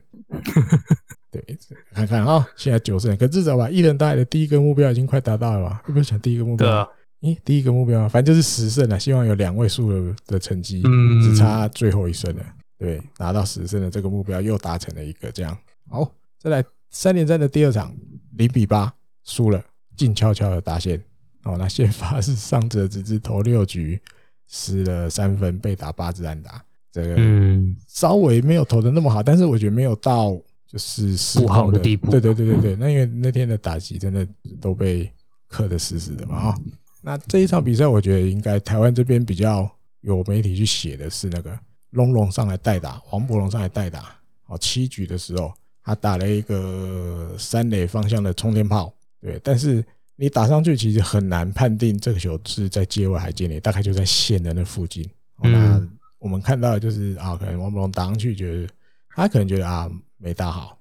对，看看啊，现在九胜，可至少吧，一人大海的第一个目标已经快达到了吧？有没有想第一个目标？咦、第一个目标，反正就是十胜了，希望有两位数的的成绩，只差最后一胜了。对，拿到十胜的这个目标又达成了一个，这样好，再来。三连战的第二场，零比八输了，静悄悄的大线。哦，那先发是上泽只是投六局，失了三分，被打八支安打。这个嗯，稍微没有投的那么好，但是我觉得没有到就是失控的地步。对对对对对，那因为那天的打击真的都被克得死死的嘛。啊，那这一场比赛，我觉得应该台湾这边比较有媒体去写的是那个龙龙上来代打，黄柏龙上来代打。哦，七局的时候。他打了一个三垒方向的冲天炮，对，但是你打上去其实很难判定这个球是在界外还是界内，大概就在线的那附近。那我们看到的就是啊，可能王博龙打上去，觉得他可能觉得啊没打好，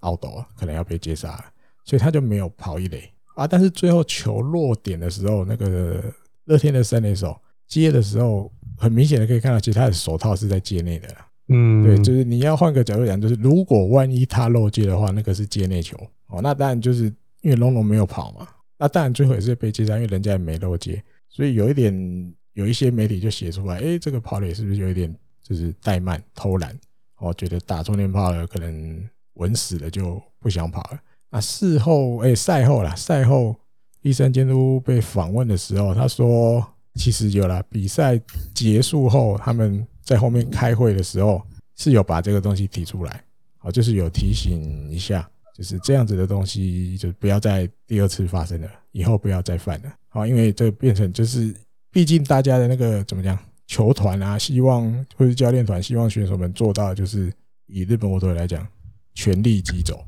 懊恼，可能要被接杀，所以他就没有跑一垒啊。但是最后球落点的时候，那个乐天的三垒手接的时候，很明显的可以看到，其实他的手套是在界内的。嗯，对，就是你要换个角度讲，就是如果万一他漏接的话，那个是界内球哦。那当然就是因为龙龙没有跑嘛，那当然最后也是被接杀，因为人家也没漏接，所以有一点有一些媒体就写出来，哎，这个跑垒是不是有一点就是怠慢偷懒？哦，觉得打冲天炮了，可能稳死了就不想跑了。那事后，哎，赛后啦，赛后医生监督被访问的时候，他说其实有了比赛结束后他们。在后面开会的时候是有把这个东西提出来，好，就是有提醒一下，就是这样子的东西，就不要再第二次发生了，以后不要再犯了，好，因为这变成就是毕竟大家的那个怎么讲，球团啊，希望或者教练团希望选手们做到的就是以日本国队来讲，全力疾走。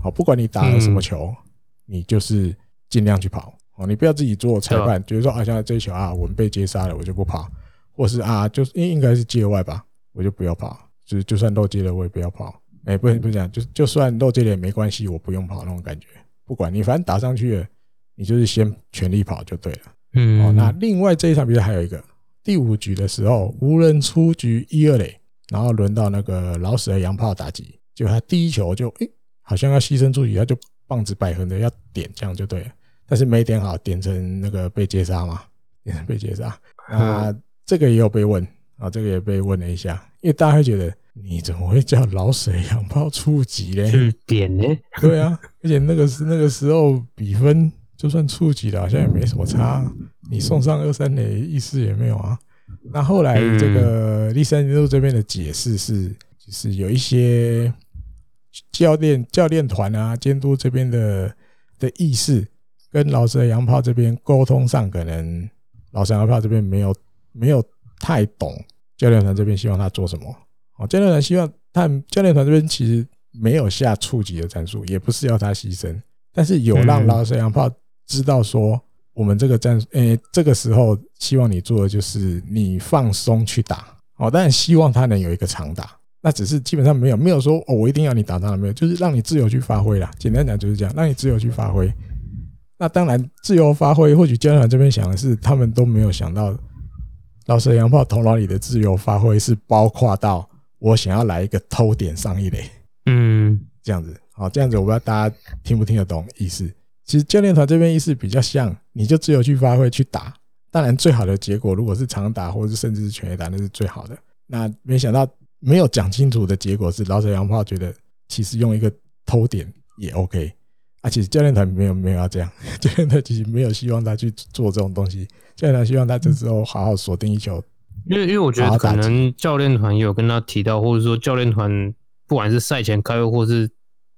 好，不管你打了什么球，你就是尽量去跑。哦，你不要自己做裁判，觉得说啊，像这一球啊，我们被接杀了，我就不跑，或是啊，就是应应该是界外吧，我就不要跑，就是就算漏接了，我也不要跑。哎，不不是这样，就就算漏接了也没关系，我不用跑那种感觉。不管你，反正打上去了，你就是先全力跑就对了。嗯，哦，那另外这一场比赛还有一个第五局的时候，无人出局一二垒，然后轮到那个老死的洋炮打击，就他第一球就哎，好像要牺牲出局，他就棒子摆横的要点，这样就对了。但是没点好，点成那个被接杀嘛，点成被接杀。啊，这个也有被问啊，这个也被问了一下，因为大家会觉得你怎么会叫老水洋炮触击嘞？去点呢？对啊，而且那个是那个时候比分就算触击了，好像也没什么差，你送上二三垒意思也没有啊。那后来这个立山路这边的解释是，就是有一些教练教练团啊，监督这边的的意识。跟老师的洋炮这边沟通上，可能老师洋炮这边没有没有太懂教练团这边希望他做什么。哦，教练团希望他教练团这边其实没有下触击的战术，也不是要他牺牲，但是有让老师洋炮知道说，我们这个战术，诶，这个时候希望你做的就是你放松去打。哦，当然希望他能有一个长打，那只是基本上没有没有说哦，我一定要你打他了没有，就是让你自由去发挥啦。简单讲就是这样，让你自由去发挥。那当然，自由发挥。或许教练团这边想的是，他们都没有想到，老师洋炮头脑里的自由发挥是包括到我想要来一个偷点上一垒，嗯，这样子，好，这样子，我不知道大家听不听得懂意思。其实教练团这边意思比较像，你就只有去发挥去打。当然，最好的结果如果是长打，或者是甚至是全垒打，那是最好的。那没想到没有讲清楚的结果是，老师洋炮觉得其实用一个偷点也 OK。啊，其实教练团没有没有要这样，教练团其实没有希望他去做这种东西。教练团希望他这时候好好锁定一球，因为因为我觉得可能教练团有跟他提到，或者说教练团不管是赛前开会或是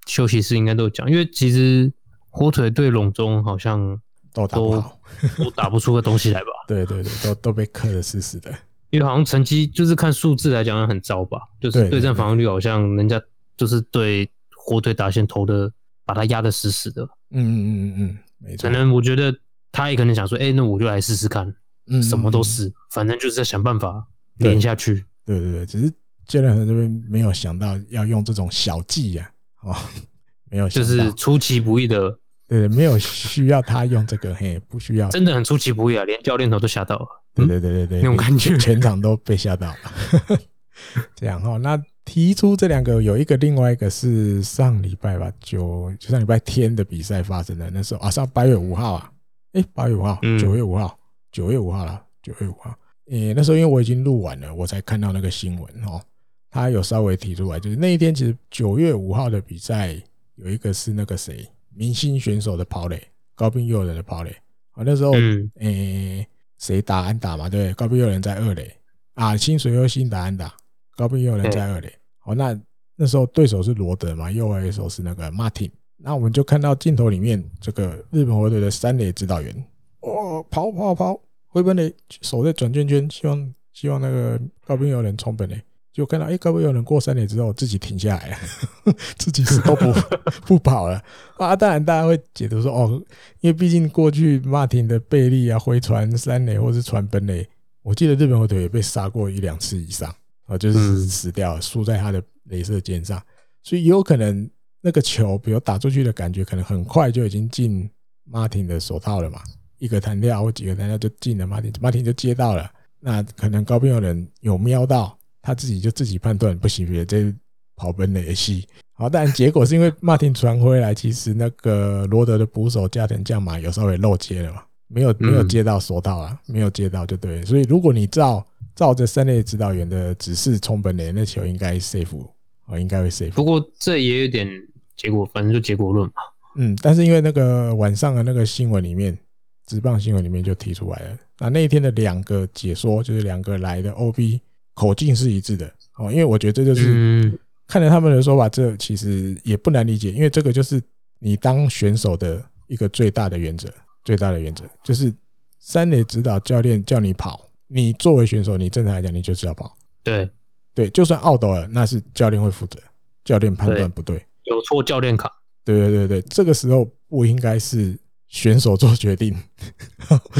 休息室应该都有讲，因为其实火腿对笼中好像都打不好，都打不出个东西来吧？对对对，都都被克的死死的。因为好像成绩就是看数字来讲很糟吧，就是对战防御率好像人家就是对火腿打线投的。把他压的死死的，嗯嗯嗯嗯嗯，没错。可能我觉得他也可能想说，哎，那我就来试试看，嗯，什么都试，反正就是在想办法连下去。对对对，只是教练团这边没有想到要用这种小计呀，哦，没有，就是出其不意的，对，没有需要他用这个，嘿，不需要，真的很出其不意啊，连教练头都吓到了。对对对对对，那种感觉，全场都被吓到了。这样哈，那。提出这两个，有一个，另外一个是上礼拜吧，就就上礼拜天的比赛发生的那时候啊，上八月五号啊，哎，八月五号，九月五号，九月五号了，九月五号。诶，那时候因为我已经录完了，我才看到那个新闻哦，他有稍微提出来，就是那一天其实九月五号的比赛有一个是那个谁，明星选手的跑垒，高滨祐人的跑垒。啊，那时候诶，谁打安打嘛，对，高滨祐人在二垒。啊，清水优心打安打。高滨祐人在二垒，好，那那时候对手是罗德嘛，右外手是那个马丁，那我们就看到镜头里面这个日本火腿的三垒指导员，哦，跑跑跑，回本垒，手在转圈圈，希望希望那个高滨祐人冲本垒，就看到哎，高滨祐人过三垒之后自己停下来了，自己死都不 不跑了。啊，当然大家会解读说哦，因为毕竟过去马丁的贝利啊，回传三垒或是传本垒，我记得日本火腿也被杀过一两次以上。啊，就是死掉了，输在他的镭射箭上，所以有可能那个球，比如打出去的感觉，可能很快就已经进马丁的手套了嘛，一个弹跳或几个弹跳就进了马丁，马丁就接到了，那可能高边有人有瞄到，他自己就自己判断不行，别这跑本垒的戏，好，但结果是因为马丁传回来，其实那个罗德的捕手加藤将马有稍微漏接了嘛，没有没有接到手套啊，没有接到就对，所以如果你照。照着三类指导员的指示冲本垒，那球应该 safe 哦，应该会 safe。不过这也有点结果，反正就结果论嘛。嗯，但是因为那个晚上的那个新闻里面，直棒新闻里面就提出来了，那那一天的两个解说就是两个来的 OB 口径是一致的哦，因为我觉得这就是看了他们的说法，这其实也不难理解，因为这个就是你当选手的一个最大的原则，最大的原则就是。三垒指导教练叫你跑，你作为选手，你正常来讲，你就是要跑。对对，就算懊斗了，那是教练会负责，教练判断不对，对有错教练卡。对对对对，这个时候不应该是选手做决定，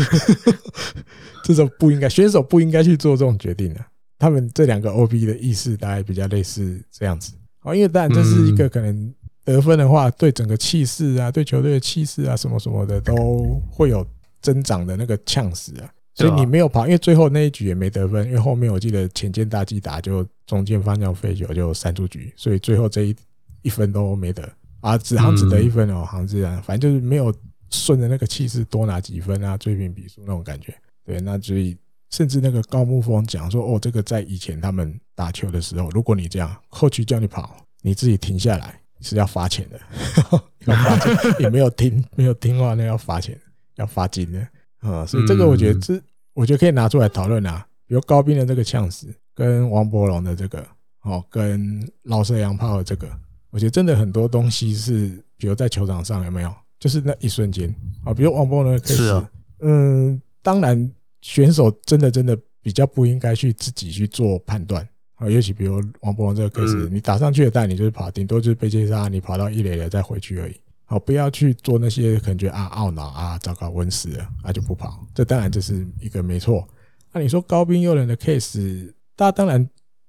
这种不应该，选手不应该去做这种决定的。他们这两个 OB 的意思大概比较类似这样子。哦，因为当然这是一个可能得分的话，对整个气势啊，对球队的气势啊，什么什么的都会有增长的那个呛死啊。所以你没有跑，因为最后那一局也没得分，因为后面我记得浅见大吉打就中间方向飞球就三出局，所以最后这一一分都没得啊，只好只得一分哦，好像这样，反正就是没有顺着那个气势多拿几分啊，追平比数那种感觉。对，那所以。甚至那个高木峰讲说：“哦，这个在以前他们打球的时候，如果你这样后期叫你跑，你自己停下来是要罚钱的，要罚钱，也没有听 没有听话，那要罚钱，要罚金的啊！所以这个我觉得这我觉得可以拿出来讨论啊，比如高斌的这个呛死，跟王柏融的这个哦，跟老舍洋炮的这个，我觉得真的很多东西是，比如在球场上有没有，就是那一瞬间啊，比如王柏融的 case，是啊，嗯，当然。”选手真的真的比较不应该去自己去做判断啊，尤其比如王博文这个 case，你打上去的但你就是跑，顶多就是被接杀，你跑到一垒了再回去而已。好，不要去做那些可能觉得啊懊恼啊，糟糕，温死了啊就不跑。这当然这是一个没错。那你说高兵诱人的 case，大家当然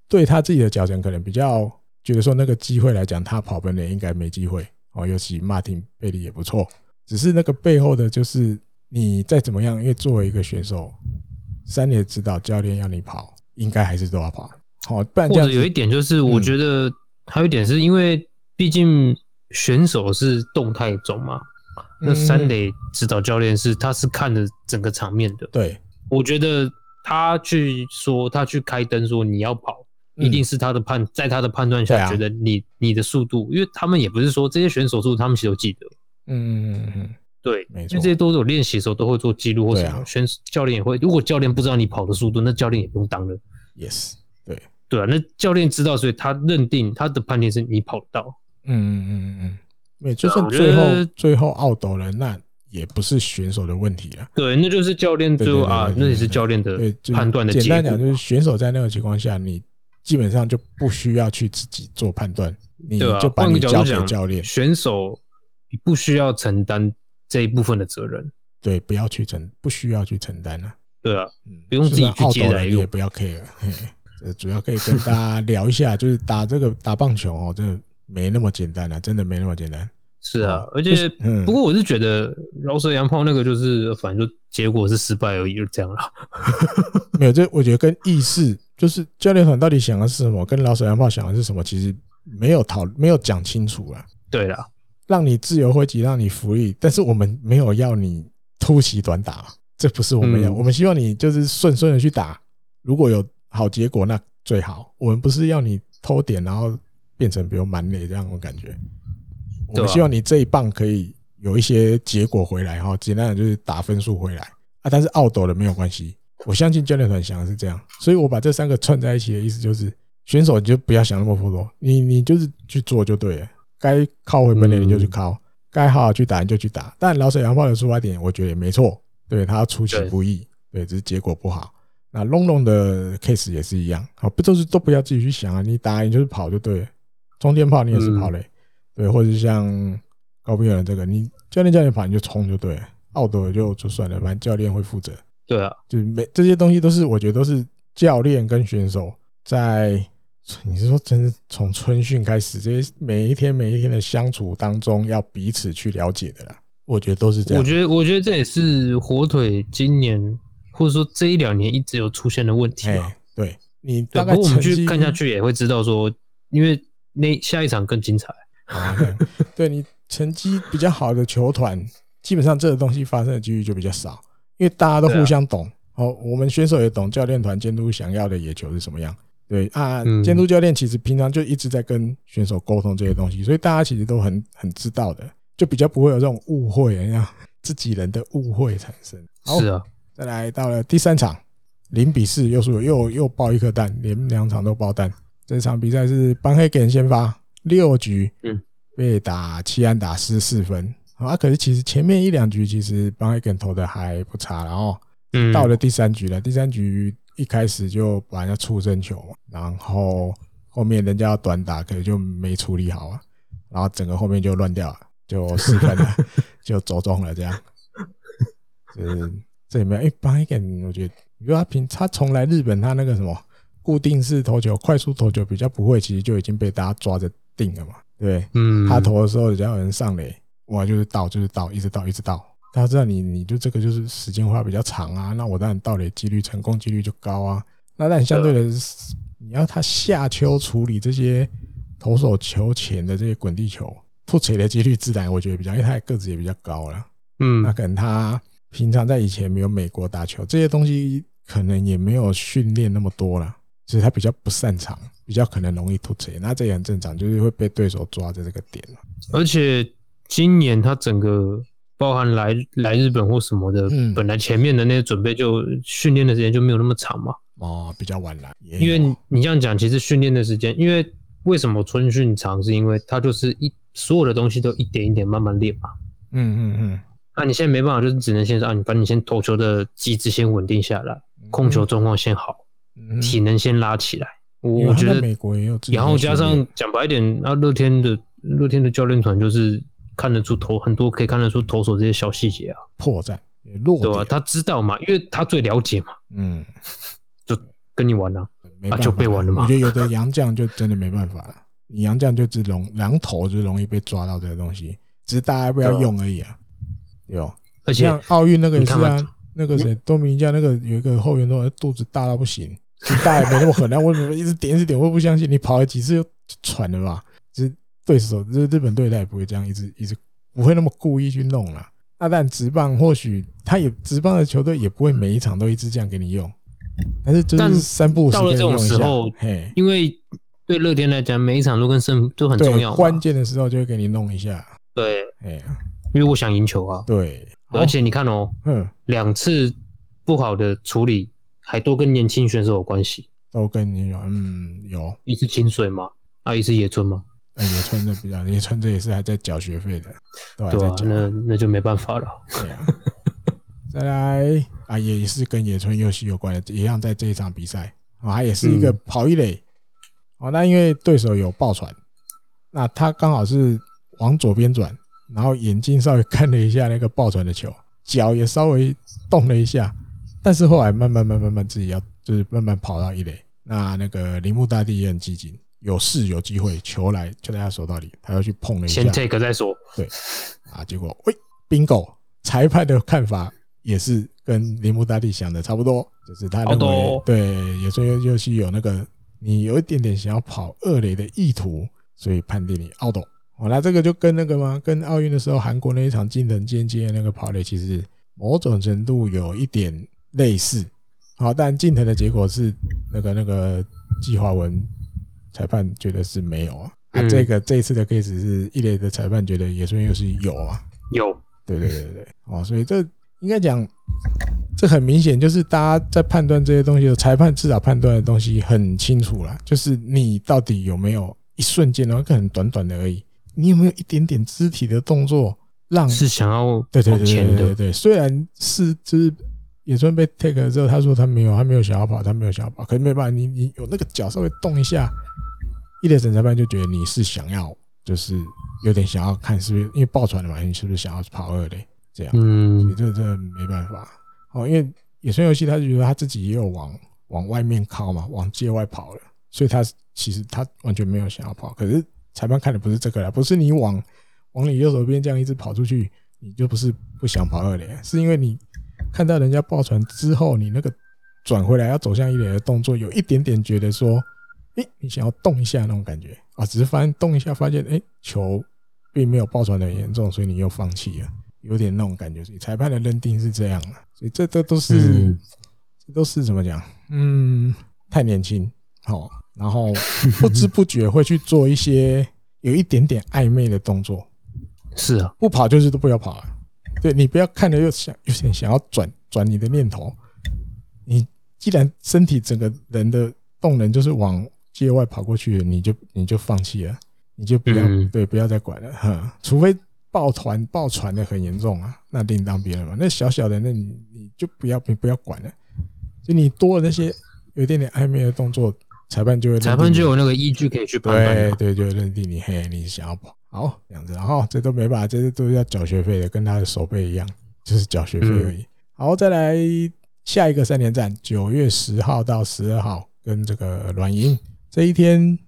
对他自己的脚程可能比较觉得说那个机会来讲，他跑本垒应该没机会哦。尤其马丁贝利也不错，只是那个背后的就是。你再怎么样，因为作为一个选手，三垒指导教练要你跑，应该还是都要跑。好，不然这样。或者有一点就是，我觉得还有一点是因为，毕竟选手是动态中嘛，那三垒指导教练是他是看着整个场面的。对，我觉得他去说他去开灯说你要跑，一定是他的判，在他的判断下觉得你你的速度，因为他们也不是说这些选手速度他们其实都记得。嗯嗯嗯嗯。对，没错，因为这些都是有练习的时候都会做记录或什么，选教练也会。如果教练不知道你跑的速度，那教练也不用当了。Yes，对对啊，那教练知道，所以他认定他的判定是你跑得到。嗯嗯嗯嗯，没，就算最后最后懊斗了，那也不是选手的问题了。对，那就是教练最后啊，那也是教练的判断的结果。简单讲，就是选手在那个情况下，你基本上就不需要去自己做判断，你就把你交给教练。选手你不需要承担。这一部分的责任，对，不要去承，不需要去承担了。对啊，嗯，不用自己去接来，也不要 care。呃主要可以跟大家聊一下，就是打这个打棒球哦，真的没那么简单啊，真的没那么简单。是啊，而且，不过我是觉得饶舌洋炮那个就是，反正就结果是失败而已，就这样了。没有，这我觉得跟意识，就是教练团到底想的是什么，跟饶舌洋炮想的是什么，其实没有讨，没有讲清楚啊。对了。让你自由挥击，让你福利，但是我们没有要你突袭短打，这不是我们要。我们希望你就是顺顺的去打，如果有好结果那最好。我们不是要你偷点，然后变成比如满垒这样的感觉。我们希望你这一棒可以有一些结果回来哈，简单的就是打分数回来啊。但是懊斗了没有关系，我相信教练团想的是这样，所以我把这三个串在一起的意思就是，选手你就不要想那么多，你你就是去做就对了。该靠回本垒你就去靠，该好好去打你就去打。但老沈洋炮的出发点，我觉得也没错。对，他出其不意，对，只是结果不好。那龙龙的 case 也是一样，好，不都是都不要自己去想啊？你打你就是跑就对了，冲天炮你也是跑嘞，对，或者是像高滨祐人这个，你教练叫你跑你就冲就对了，懊斗就就算了，反正教练会负责。对啊，就是每这些东西都是我觉得都是教练跟选手在。你是说，真是从春训开始，这些每一天每一天的相处当中，要彼此去了解的啦。我觉得都是这样。我觉得，我觉得这也是火腿今年或者说这一两年一直有出现的问题。哎，对你大概，不过我们去看下去也会知道说，因为那下一场更精彩。对你成绩比较好的球团，基本上这个东西发生的几率就比较少，因为大家都互相懂。哦，我们选手也懂教练团监督想要的野球是什么样。对啊，监督教练其实平常就一直在跟选手沟通这些东西，所以大家其实都很很知道的，就比较不会有这种误会，让 自己人的误会产生。是啊，再来到了第三场，零比四又输，又又爆一颗蛋，连两场都爆蛋。这场比赛是邦黑人先发，六局嗯。被打七安打失四分。啊，可是其实前面一两局其实邦黑根投的还不差，然后嗯，到了第三局了，第三局一开始就把人家触身球，然后后面人家要短打，可能就没处理好啊，然后整个后面就乱掉了，就失分了，就走中了这样。就是这里面一般一点，我觉得，因为他平他从来日本他那个什么固定式投球、快速投球比较不会，其实就已经被大家抓着定了嘛。对，嗯，他投的时候只要有人上垒，哇，就是倒就是倒，一直倒一直到。他知道你你就这个就是时间花比较长啊，那我当然盗垒几率成功几率就高啊。那但相对的，你要他下丘处理这些投手球前的这些滚地球，突锤的几率自然我觉得比较，因为他个子也比较高了。嗯，那可能他平常在以前没有美国打球，这些东西可能也没有训练那么多了，所以他比较不擅长，比较可能容易突锤。那这也很正常，就是会被对手抓在这个点。而且今年他整个。包含来来日本或什么的，嗯，本来前面的那些准备就训练的时间就没有那么长嘛。哦，比较晚来。因为你这样讲，其实训练的时间，因为为什么春训长，是因为它就是一所有的东西都一点一点慢慢练嘛。嗯嗯嗯。那你现在没办法，就是只能先让你把你先投球的机制先稳定下来，控球状况先好，体能先拉起来。我觉得美国也有，然后加上讲白一点，那乐天的乐天的教练团就是。看得出投很多，可以看得出投手这些小细节啊，破绽、弱，对吧、啊？他知道嘛，因为他最了解嘛。嗯，就跟你玩了、啊，就被玩了嘛。我觉得有的洋将就真的没办法了，你洋将就只容狼头就容易被抓到这个东西，只是大家不要用而已啊。有，而且像奥运那个也是啊，那个谁多米尼加那个有一个后援都肚子大到不行，大也没那么狠，那为什么一直点一直点？我不相信你跑了几次就喘了吧？只是。对手日日本队他也不会这样一直一直不会那么故意去弄了。那但直棒或许他也直棒的球队也不会每一场都一直这样给你用，但是就是三不五时到了这种时候，嘿，因为对乐天来讲每一场都跟胜都很重要，关键的时候就会给你弄一下。对，哎，因为我想赢球啊。对，而且你看哦，嗯，两次不好的处理还都跟年轻选手有关系，都跟你有，嗯，有。一次清水嘛，啊，一次野村嘛。野村的比较，野村这也是还在缴学费的，对啊，那那就没办法了。对啊，再来啊，也是跟野村佑希有关的，一样在这一场比赛啊，他也是一个跑一垒，哦，那因为对手有爆传，那他刚好是往左边转，然后眼睛稍微看了一下那个爆传的球，脚也稍微动了一下，但是后来慢慢慢慢慢自己要就是慢慢跑到一垒，那那个铃木大地也很积极。有事有机会，球来就在他手到里，他要去碰了一下，先 take 再说。对，啊，结果喂，bingo，裁判的看法也是跟铃木大地想的差不多，就是他认为对，野村佑希有那个你有一点点想要跑二垒的意图，所以判定你 out。好，那这个就跟那个吗？跟奥运的时候韩国那一场近藤间接那个跑垒，其实某种程度有一点类似。好，但近藤的结果是那个那个季华文。裁判觉得是没有啊，啊，这个这一次的 case 是一垒的裁判觉得野村佑是有啊，有，对对对对，哦，所以这应该讲，这很明显就是大家在判断这些东西的裁判至少判断的东西很清楚了，就是你到底有没有一瞬间，然后很短短的而已，你有没有一点点肢体的动作让是想要对对对对对对，虽然是就是野村被 take 了之后，他说他没有，他没有想要跑，他没有想要跑，可是没办法，你你有那个脚稍微动一下。一垒审裁判就觉得你是想要，就是有点想要看是不是因为爆出来了嘛，你是不是想要跑二垒这样？嗯，这这没办法哦，因为野村游戏他就觉得他自己也有往往外面靠嘛，往界外跑了，所以他其实他完全没有想要跑。可是裁判看的不是这个啦，不是你往往你右手边这样一直跑出去，你就不是不想跑二垒，是因为你看到人家抱传之后，你那个转回来要走向一点的动作，有一点点觉得说。诶，你想要动一下那种感觉啊？只是发现动一下，发现诶，球并没有抱传的很严重，所以你又放弃了，有点那种感觉。所以裁判的认定是这样的，所以这这都是，嗯、这都是怎么讲？嗯，太年轻，好，然后不知不觉会去做一些有一点点暧昧的动作。是啊，不跑就是都不要跑啊。对，你不要看着又想有点想要转转你的念头。你既然身体整个人的动能就是往界外跑过去，你就你就放弃了，你就不要对，不要再管了哈。除非抱团抱团的很严重啊，那另当别论嘛。那小小的，那你你就不要你不要管了，就你多了那些有一点点暧昧的动作，裁判就会裁判就有那个依据可以去判断，对对，就认定你嘿，你想要跑好这样子，然后这都没办法，这些都是要缴学费的，跟他的手背一样，就是缴学费而已。好，再来下一个三连战，九月十号到十二号，跟这个软银这一天，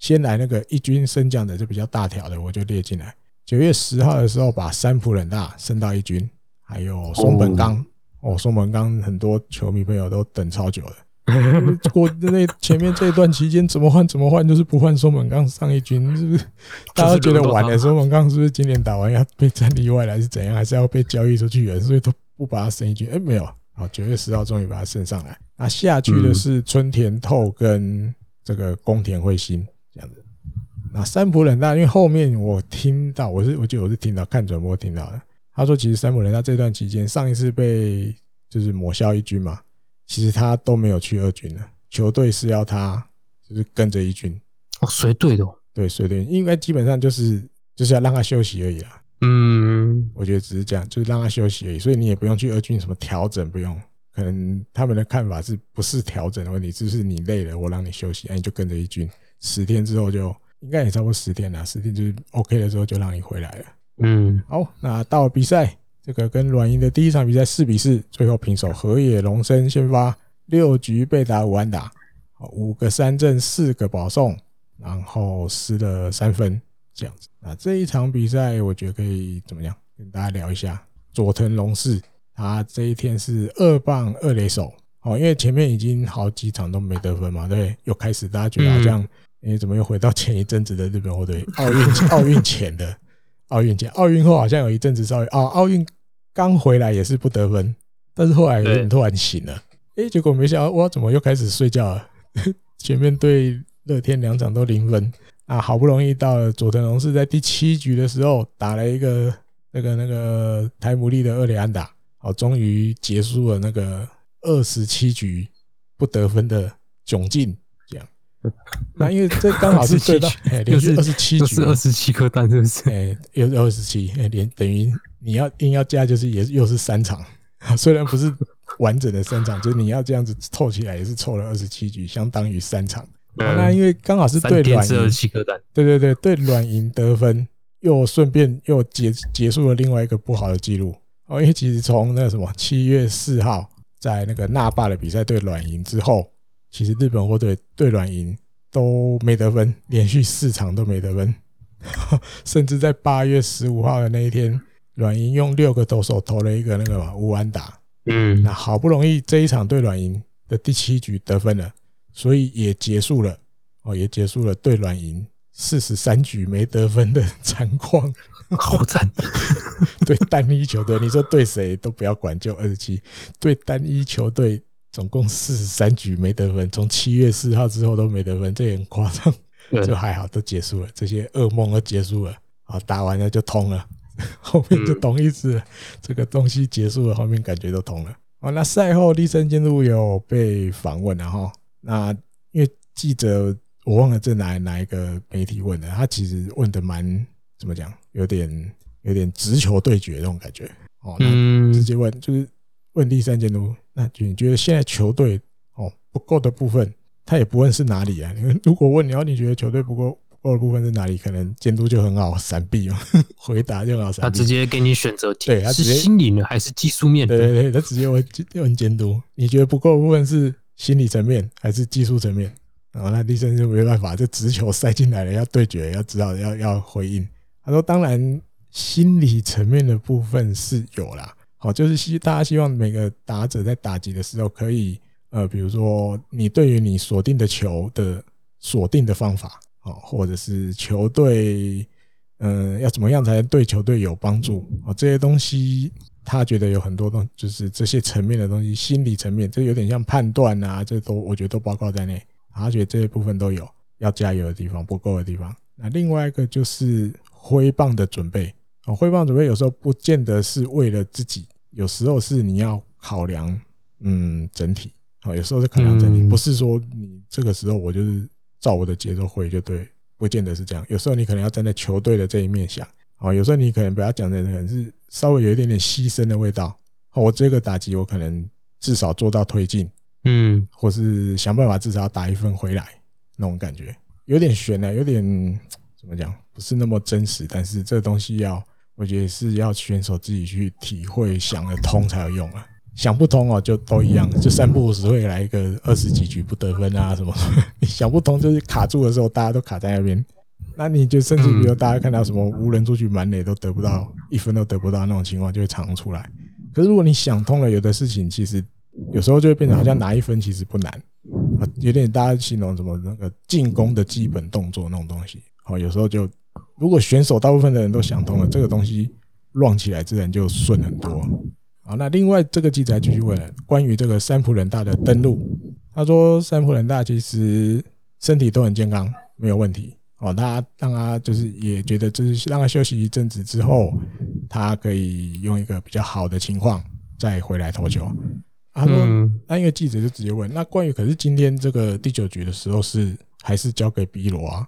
先来那个一军升降的就比较大条的，我就列进来。九月十号的时候，把三浦冷大升到一军，还有松本刚哦，松本刚很多球迷朋友都等超久了。过那前面这一段期间，怎么换怎么换，就是不换松本刚上一军，是不是？大家都觉得晚了，松本刚是不是今年打完要被战力外来，是怎样？还是要被交易出去？所以都不把他升一军。哎，没有，好，九月十号终于把他升上来。那下去的是春田透跟这个宫田惠心这样子。那三浦冷大，因为后面我听到，我是我记得我是听到看转播听到的，他说其实三浦冷大这段期间，上一次被就是抹消一军嘛，其实他都没有去二军了，球队是要他就是跟着一军。哦，随队的，对，随队，应该基本上就是就是要让他休息而已啦。嗯，我觉得只是这样，就是让他休息而已，所以你也不用去二军什么调整，不用，可能他们的看法是不是调整的问题，就是你累了，我让你休息，那你就跟着一军，十天之后就。应该也差不多十天了，十天就是 OK 了之后就让你回来了。嗯，好，那到比赛，这个跟软银的第一场比赛四比四，最后平手。河野龙生先发六局被打五安打，五个三振四个保送，然后失了三分这样子。那这一场比赛我觉得可以怎么样？跟大家聊一下佐藤龙士，他这一天是二棒二垒手，哦，因为前面已经好几场都没得分嘛，对，又开始大家觉得好像。你怎么又回到前一阵子的日本火腿？奥运 奥运前的奥运前，奥运后好像有一阵子稍微啊，奥运刚回来也是不得分，但是后来有点突然醒了，哎，结果没想到我，怎么又开始睡觉了？前面对乐天两场都零分啊，好不容易到了佐藤龙是在第七局的时候打了一个那个那个台姆利的二连安打，好，终于结束了那个二十七局不得分的窘境。那因为这刚好是对到连续二十七局，是二十七颗蛋，是不是？哎，又二十七，哎，连等于你要硬要加，就是也又是三场，虽然不是完整的三场，就是你要这样子凑起来也是凑了二十七局，相当于三场。那因为刚好是对软银，对对对，对软银得分，又顺便又结结束了另外一个不好的记录。哦，因为其实从那个什么七月四号在那个纳霸的比赛对软银之后。其实日本火腿对软银都没得分，连续四场都没得分，甚至在八月十五号的那一天，软银用六个投手投了一个那个无安打，嗯，那好不容易这一场对软银的第七局得分了，所以也结束了哦，也结束了对软银四十三局没得分的 惨况，好惨，对单一球队，你说对谁都不要管，就二十七，对单一球队。总共四十三局没得分，从七月四号之后都没得分，这也很夸张。就还好，都结束了，这些噩梦都结束了。好，打完了就通了，后面就懂意思了。这个东西结束了，后面感觉都通了。哦，那赛后立山监督有被访问然后。那因为记者我忘了这哪哪一个媒体问的，他其实问的蛮怎么讲，有点有点直球对决那种感觉。哦，那直接问就是。问立山监督，那就你觉得现在球队哦不够的部分，他也不问是哪里啊？你如果问你要你觉得球队不够不够的部分是哪里，可能监督就很好闪避嘛，回答就很好闪避。他直接给你选择题，对，他直接是心理呢还是技术面？对对对，他直接问问监督，你觉得不够的部分是心理层面还是技术层面？然后那栗山就没办法，这直球塞进来了，要对决，要知道要要回应。他说，当然心理层面的部分是有啦。好，就是希大家希望每个打者在打击的时候，可以呃，比如说你对于你锁定的球的锁定的方法，哦，或者是球队，嗯，要怎么样才能对球队有帮助哦？这些东西他觉得有很多东，就是这些层面的东西，心理层面，这有点像判断啊，这都我觉得都包括在内。他觉得这些部分都有要加油的地方，不够的地方。那另外一个就是挥棒的准备啊，挥棒准备有时候不见得是为了自己。有时候是你要考量，嗯，整体啊，有时候是考量整体，不是说你这个时候我就是照我的节奏挥就对，不见得是这样。有时候你可能要站在球队的这一面想，哦，有时候你可能不要讲的可能是稍微有一点点牺牲的味道。我这个打击我可能至少做到推进，嗯，或是想办法至少要打一分回来那种感觉，有点悬呢，有点怎么讲，不是那么真实。但是这个东西要，我觉得是要选手自己去体会，想得通才有用啊。想不通哦，就都一样，就三不五时会来一个二十几局不得分啊什么。你 想不通，就是卡住的时候，大家都卡在那边。那你就甚至比如大家看到什么无人出去满垒都得不到一分都得不到那种情况，就会常出来。可是如果你想通了，有的事情其实有时候就会变成好像拿一分其实不难啊，有点大家形容什么那个进攻的基本动作那种东西。好，有时候就如果选手大部分的人都想通了，这个东西乱起来自然就顺很多。好，那另外这个记者还继续问了关于这个三浦人大的登录，他说三浦人大其实身体都很健康，没有问题。哦，他让他就是也觉得，就是让他休息一阵子之后，他可以用一个比较好的情况再回来投球。他说，那因为记者就直接问，那关于可是今天这个第九局的时候是还是交给 B 罗啊？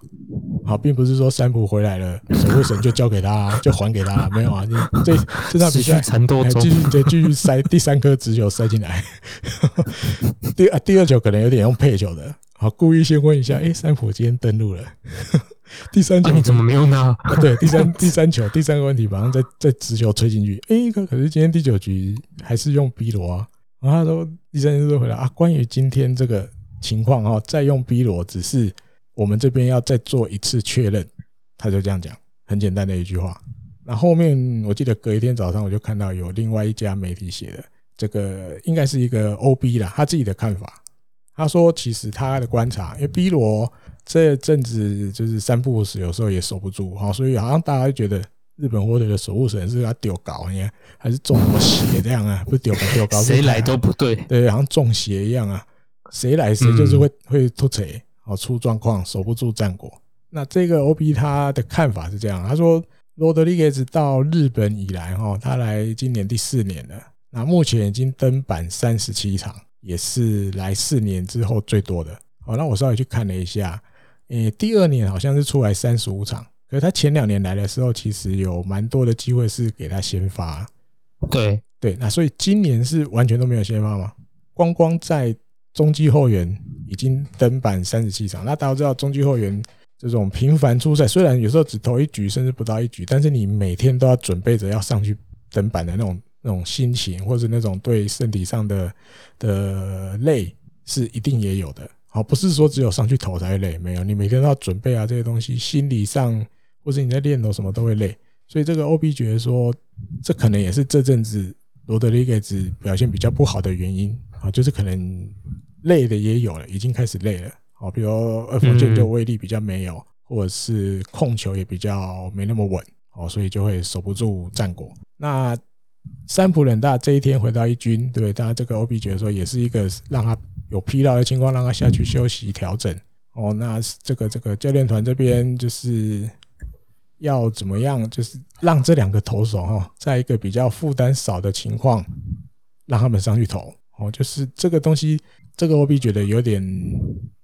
好，并不是说三浦回来了，守护神就交给他，就还给他，没有啊？你这这场比赛还继续再继续塞 第三颗直球塞进来，第啊第二球可能有点用配球的。好，故意先问一下，哎，三浦今天登陆了，第三球、啊、你怎么没用呢？对，第三第三球第三个问题，马上再再直球吹进去，哎，可可是今天第九局还是用 B 罗啊？然后他说第三球就回来啊，关于今天这个情况哈，再用 B 罗，只是我们这边要再做一次确认，他就这样讲，很简单的一句话。那后面我记得隔一天早上我就看到有另外一家媒体写的，这个应该是一个 OB 啦，他自己的看法。他说：“其实他的观察，因为 B 罗这阵子就是三不五时，有时候也守不住哈，所以好像大家就觉得日本火腿的守护神是他丢搞，你看还是中什么邪这样啊？不是丢高丢高，谁来都不对，对，好像中邪一样啊，谁来谁就是会会突锤哦，出状况，守不住战果。那这个 OB 他的看法是这样，他说罗德里格斯到日本以来哈，他来今年第四年了，那目前已经登板三十七场。”也是来四年之后最多的。好，那我稍微去看了一下，诶，第二年好像是出来三十五场，可是他前两年来的时候，其实有蛮多的机会是给他先发。对对，那所以今年是完全都没有先发吗？光光在中继后援已经登板三十七场。那大家知道中继后援这种频繁出赛，虽然有时候只投一局甚至不到一局，但是你每天都要准备着要上去登板的那种。那种心情，或者那种对身体上的的累，是一定也有的。好，不是说只有上去投才会累，没有，你每天都要准备啊这些东西，心理上或者你在练的什么都会累。所以这个 OB 觉得说，这可能也是这阵子罗德里格兹表现比较不好的原因啊，就是可能累的也有了，已经开始累了。哦，比如二分线就威力比较没有，或者是控球也比较没那么稳，哦，所以就会守不住战果。那三浦冷大这一天回到一军，对，当然这个 OB 觉得说也是一个让他有疲劳的情况，让他下去休息调整。哦，那这个这个教练团这边就是要怎么样，就是让这两个投手哈，在一个比较负担少的情况，让他们上去投。哦，就是这个东西，这个 OB 觉得有点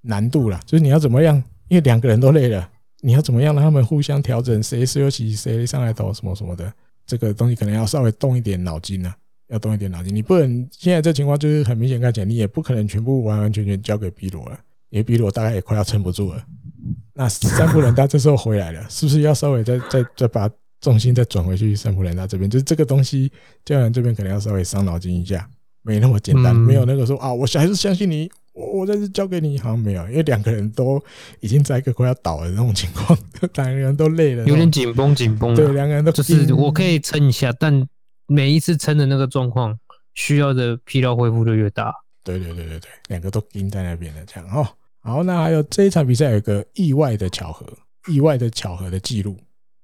难度了，就是你要怎么样，因为两个人都累了，你要怎么样让他们互相调整，谁休息谁上来投什么什么的。这个东西可能要稍微动一点脑筋呢，要动一点脑筋。你不能现在这情况就是很明显看起来，你也不可能全部完完全全交给 B 罗了，因为 B 罗大概也快要撑不住了。那三浦人大这时候回来了，是不是要稍微再再再把重心再转回去三浦人大这边？就是这个东西，教练这边可能要稍微伤脑筋一下，没那么简单，没有那个说啊，我还是相信你。我我这次交给你好像没有，因为两个人都已经在一个快要倒的那种情况，两个人都累了，有点紧绷紧绷。对，两个人都就是我可以撑一下，但每一次撑的那个状况，需要的疲劳恢复就越大。对对对对对，两个都盯在那边的这样哦。好，那还有这一场比赛有个意外的巧合，意外的巧合的记录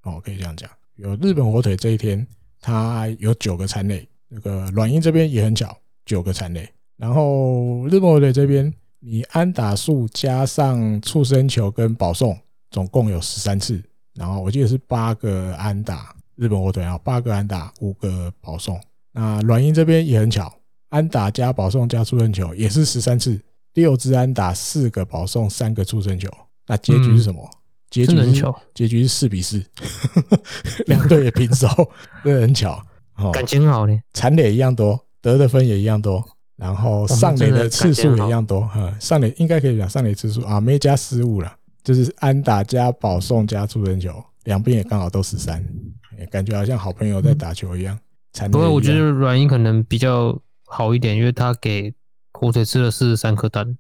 哦，可以这样讲。有日本火腿这一天，他有九个残垒，那个软银这边也很巧，九个残垒。然后日本火腿这边，你安打数加上触身球跟保送，总共有十三次。然后我记得是八个安打，日本火腿啊，八个安打，五个保送。那软银这边也很巧，安打加保送加触身球也是十三次，六支安打，四个保送，三个触身球。那结局是什么？结局是结局是四比四，两队也平手，这很巧。哦，感情好呢，残垒一样多，得的分也一样多，然后上垒的次数也一样多。哈，上垒应该可以讲上垒次数啊，没加失误了，就是安打加保送加出人球，两边也刚好都十三，感觉好像好朋友在打球一样。不过我觉得软银可能比较好一点，因为他给火腿吃了四十三颗蛋。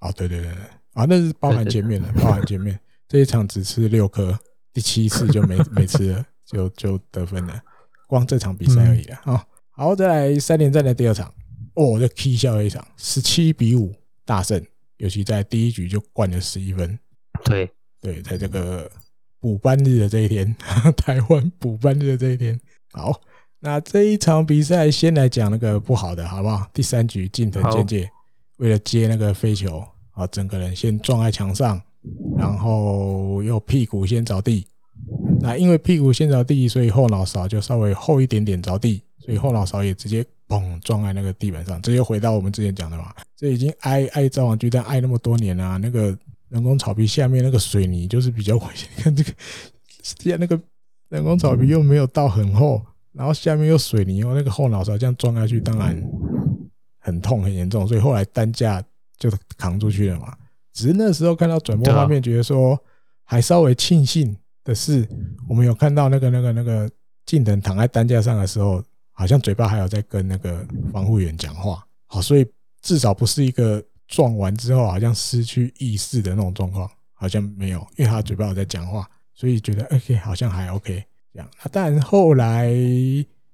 哦，对对对对。啊，那是包含前面的，包含前面这一场只吃六颗，第七次就没 没吃了，就就得分了，光这场比赛而已了啊。好，再来三连战的第二场，哦，这 K 笑了一场，十七比五大胜，尤其在第一局就灌了十一分。对对，在这个补班日的这一天，台湾补班日的这一天。好，那这一场比赛先来讲那个不好的，好不好？第三局近藤健介为了接那个飞球。啊，整个人先撞在墙上，然后又屁股先着地。那因为屁股先着地，所以后脑勺就稍微厚一点点着地，所以后脑勺也直接嘣撞在那个地板上。这又回到我们之前讲的嘛，这已经挨挨造网巨蛋挨那么多年了啊，那个人工草皮下面那个水泥就是比较危险。你看这个，现在那个人工草皮又没有到很厚，然后下面又水泥，哦，那个后脑勺这样撞下去，当然很痛很严重。所以后来担架。就扛出去了嘛。只是那时候看到转播画面，觉得说还稍微庆幸的是，我们有看到那个那个那个近藤躺在担架上的时候，好像嘴巴还有在跟那个防护员讲话。好，所以至少不是一个撞完之后好像失去意识的那种状况，好像没有，因为他嘴巴有在讲话，所以觉得 OK，好像还 OK 这样。但后来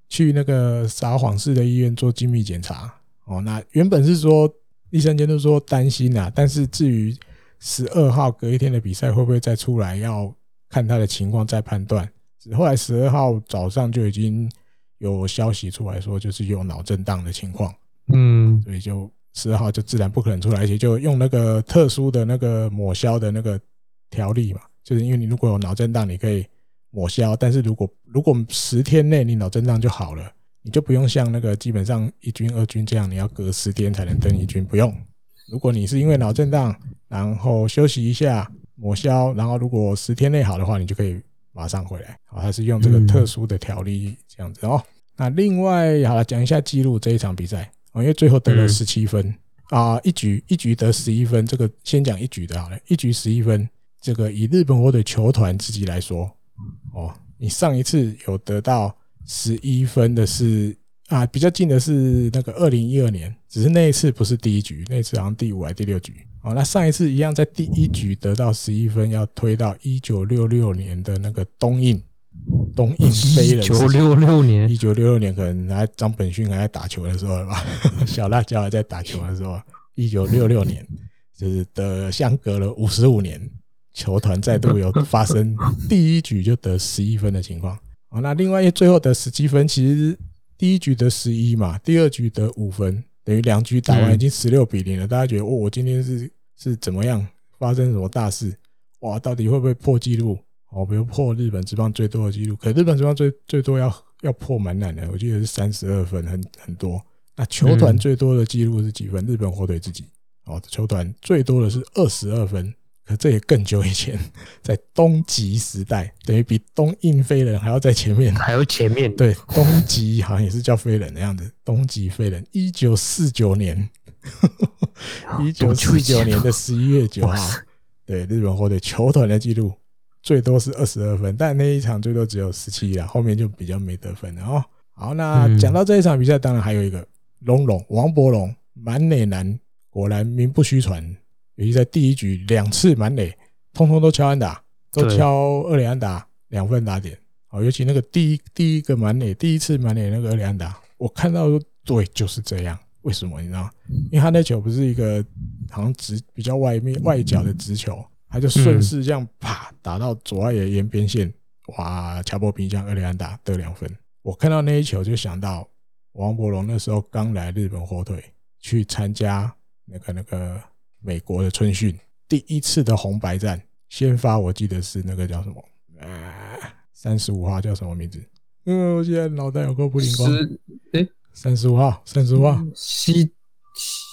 去那个撒谎式的医院做精密检查，哦，那原本是说。医生间都说担心啊，但是至于十二号隔一天的比赛会不会再出来，要看他的情况再判断。后来十二号早上就已经有消息出来说，就是有脑震荡的情况，嗯，所以就十二号就自然不可能出来，而且就用那个特殊的那个抹消的那个条例嘛，就是因为你如果有脑震荡，你可以抹消，但是如果如果十天内你脑震荡就好了。你就不用像那个基本上一军、二军这样，你要隔十天才能登一军，不用。如果你是因为脑震荡，然后休息一下抹消，然后如果十天内好的话，你就可以马上回来。好，还是用这个特殊的条例这样子哦。那另外好了，讲一下记录这一场比赛哦，因为最后得了十七分啊，一局一局得十一分，这个先讲一局的好了，一局十一分，这个以日本火腿球团自己来说哦，你上一次有得到。十一分的是啊，比较近的是那个二零一二年，只是那一次不是第一局，那一次好像第五还是第六局哦。那上一次一样在第一局得到十一分，要推到一九六六年的那个东印东印飞人。一九六六年，一九六六年可能还张本勋还在打球的时候吧？小辣椒还在打球的时候，一九六六年就是的相隔了五十五年，球团再度有发生第一局就得十一分的情况。哦，那另外一最后得十七分，其实第一局得十一嘛，第二局得五分，等于两局打完已经十六比零了。大家觉得，哦，我今天是是怎么样？发生什么大事？哇，到底会不会破纪录？哦，比如破日本职棒最多的纪录。可日本职棒最最多要要破蛮难的，我记得是三十二分，很很多。那球团最多的纪录是几分？日本火腿自己哦，球团最多的是二十二分。可这也更久以前，在东极时代，等于比东印飞人还要在前面，还要前面。对，东极好像也是叫飞人的样子。东极飞人，一九四九年，一九四九年的十一月九号，对，日本获得球团的记录最多是二十二分，但那一场最多只有十七了，后面就比较没得分了哦。好，那讲到这一场比赛，当然还有一个龙龙王柏龙满垒男，果然名不虚传。尤其在第一局两次满垒，通通都敲安打，都敲二垒安打，两分打点。好，尤其那个第一第一个满垒，第一次满垒那个二垒安打，我看到说对，就是这样。为什么你知道？因为他那球不是一个好像直比较外面外角的直球，他就顺势这样啪打到左外野沿边线，哇！乔波平将二垒安打得两分。我看到那一球就想到王柏融那时候刚来日本火腿去参加那个那个。美国的春训第一次的红白战先发，我记得是那个叫什么啊？三十五号叫什么名字？嗯，我现在脑袋有个不灵光。诶，三十五号，三十五号，西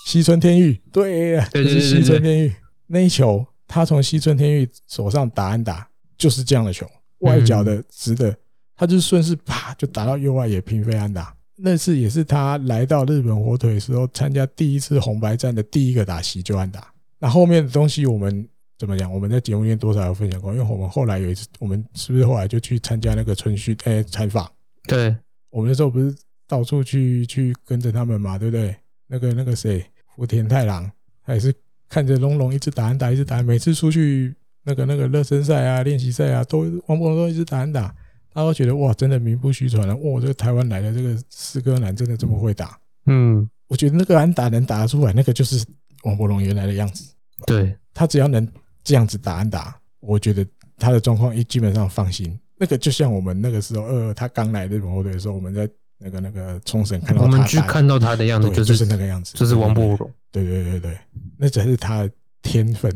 西村天域，对，就是西村天域那一球，他从西村天域手上打安打，就是这样的球，外角的直的，他就顺势啪就打到右外野平飞安打。那次也是他来到日本火腿的时候，参加第一次红白战的第一个打席就安打。那后面的东西我们怎么讲？我们在节目里面多少有分享过，因为我们后来有一次，我们是不是后来就去参加那个春训？哎，采访。对，我们那时候不是到处去去跟着他们嘛，对不对？那个那个谁，福田太郎，他也是看着龙龙一直打安打，一直打，每次出去那个那个热身赛啊、练习赛啊，都王博龙都一直打安打。他都觉得哇，真的名不虚传了。哇，这个台湾来的这个四哥男真的这么会打。嗯，我觉得那个安打能打得出来，那个就是王伯龙原来的样子。对，他只要能这样子打安打，我觉得他的状况一基本上放心。那个就像我们那个时候，呃，他刚来日本火腿的时候，我们在那个那个冲绳看到他，我们去看到他的样子，就是就是那个样子，就是王伯龙。对对对对，那才是他的天分。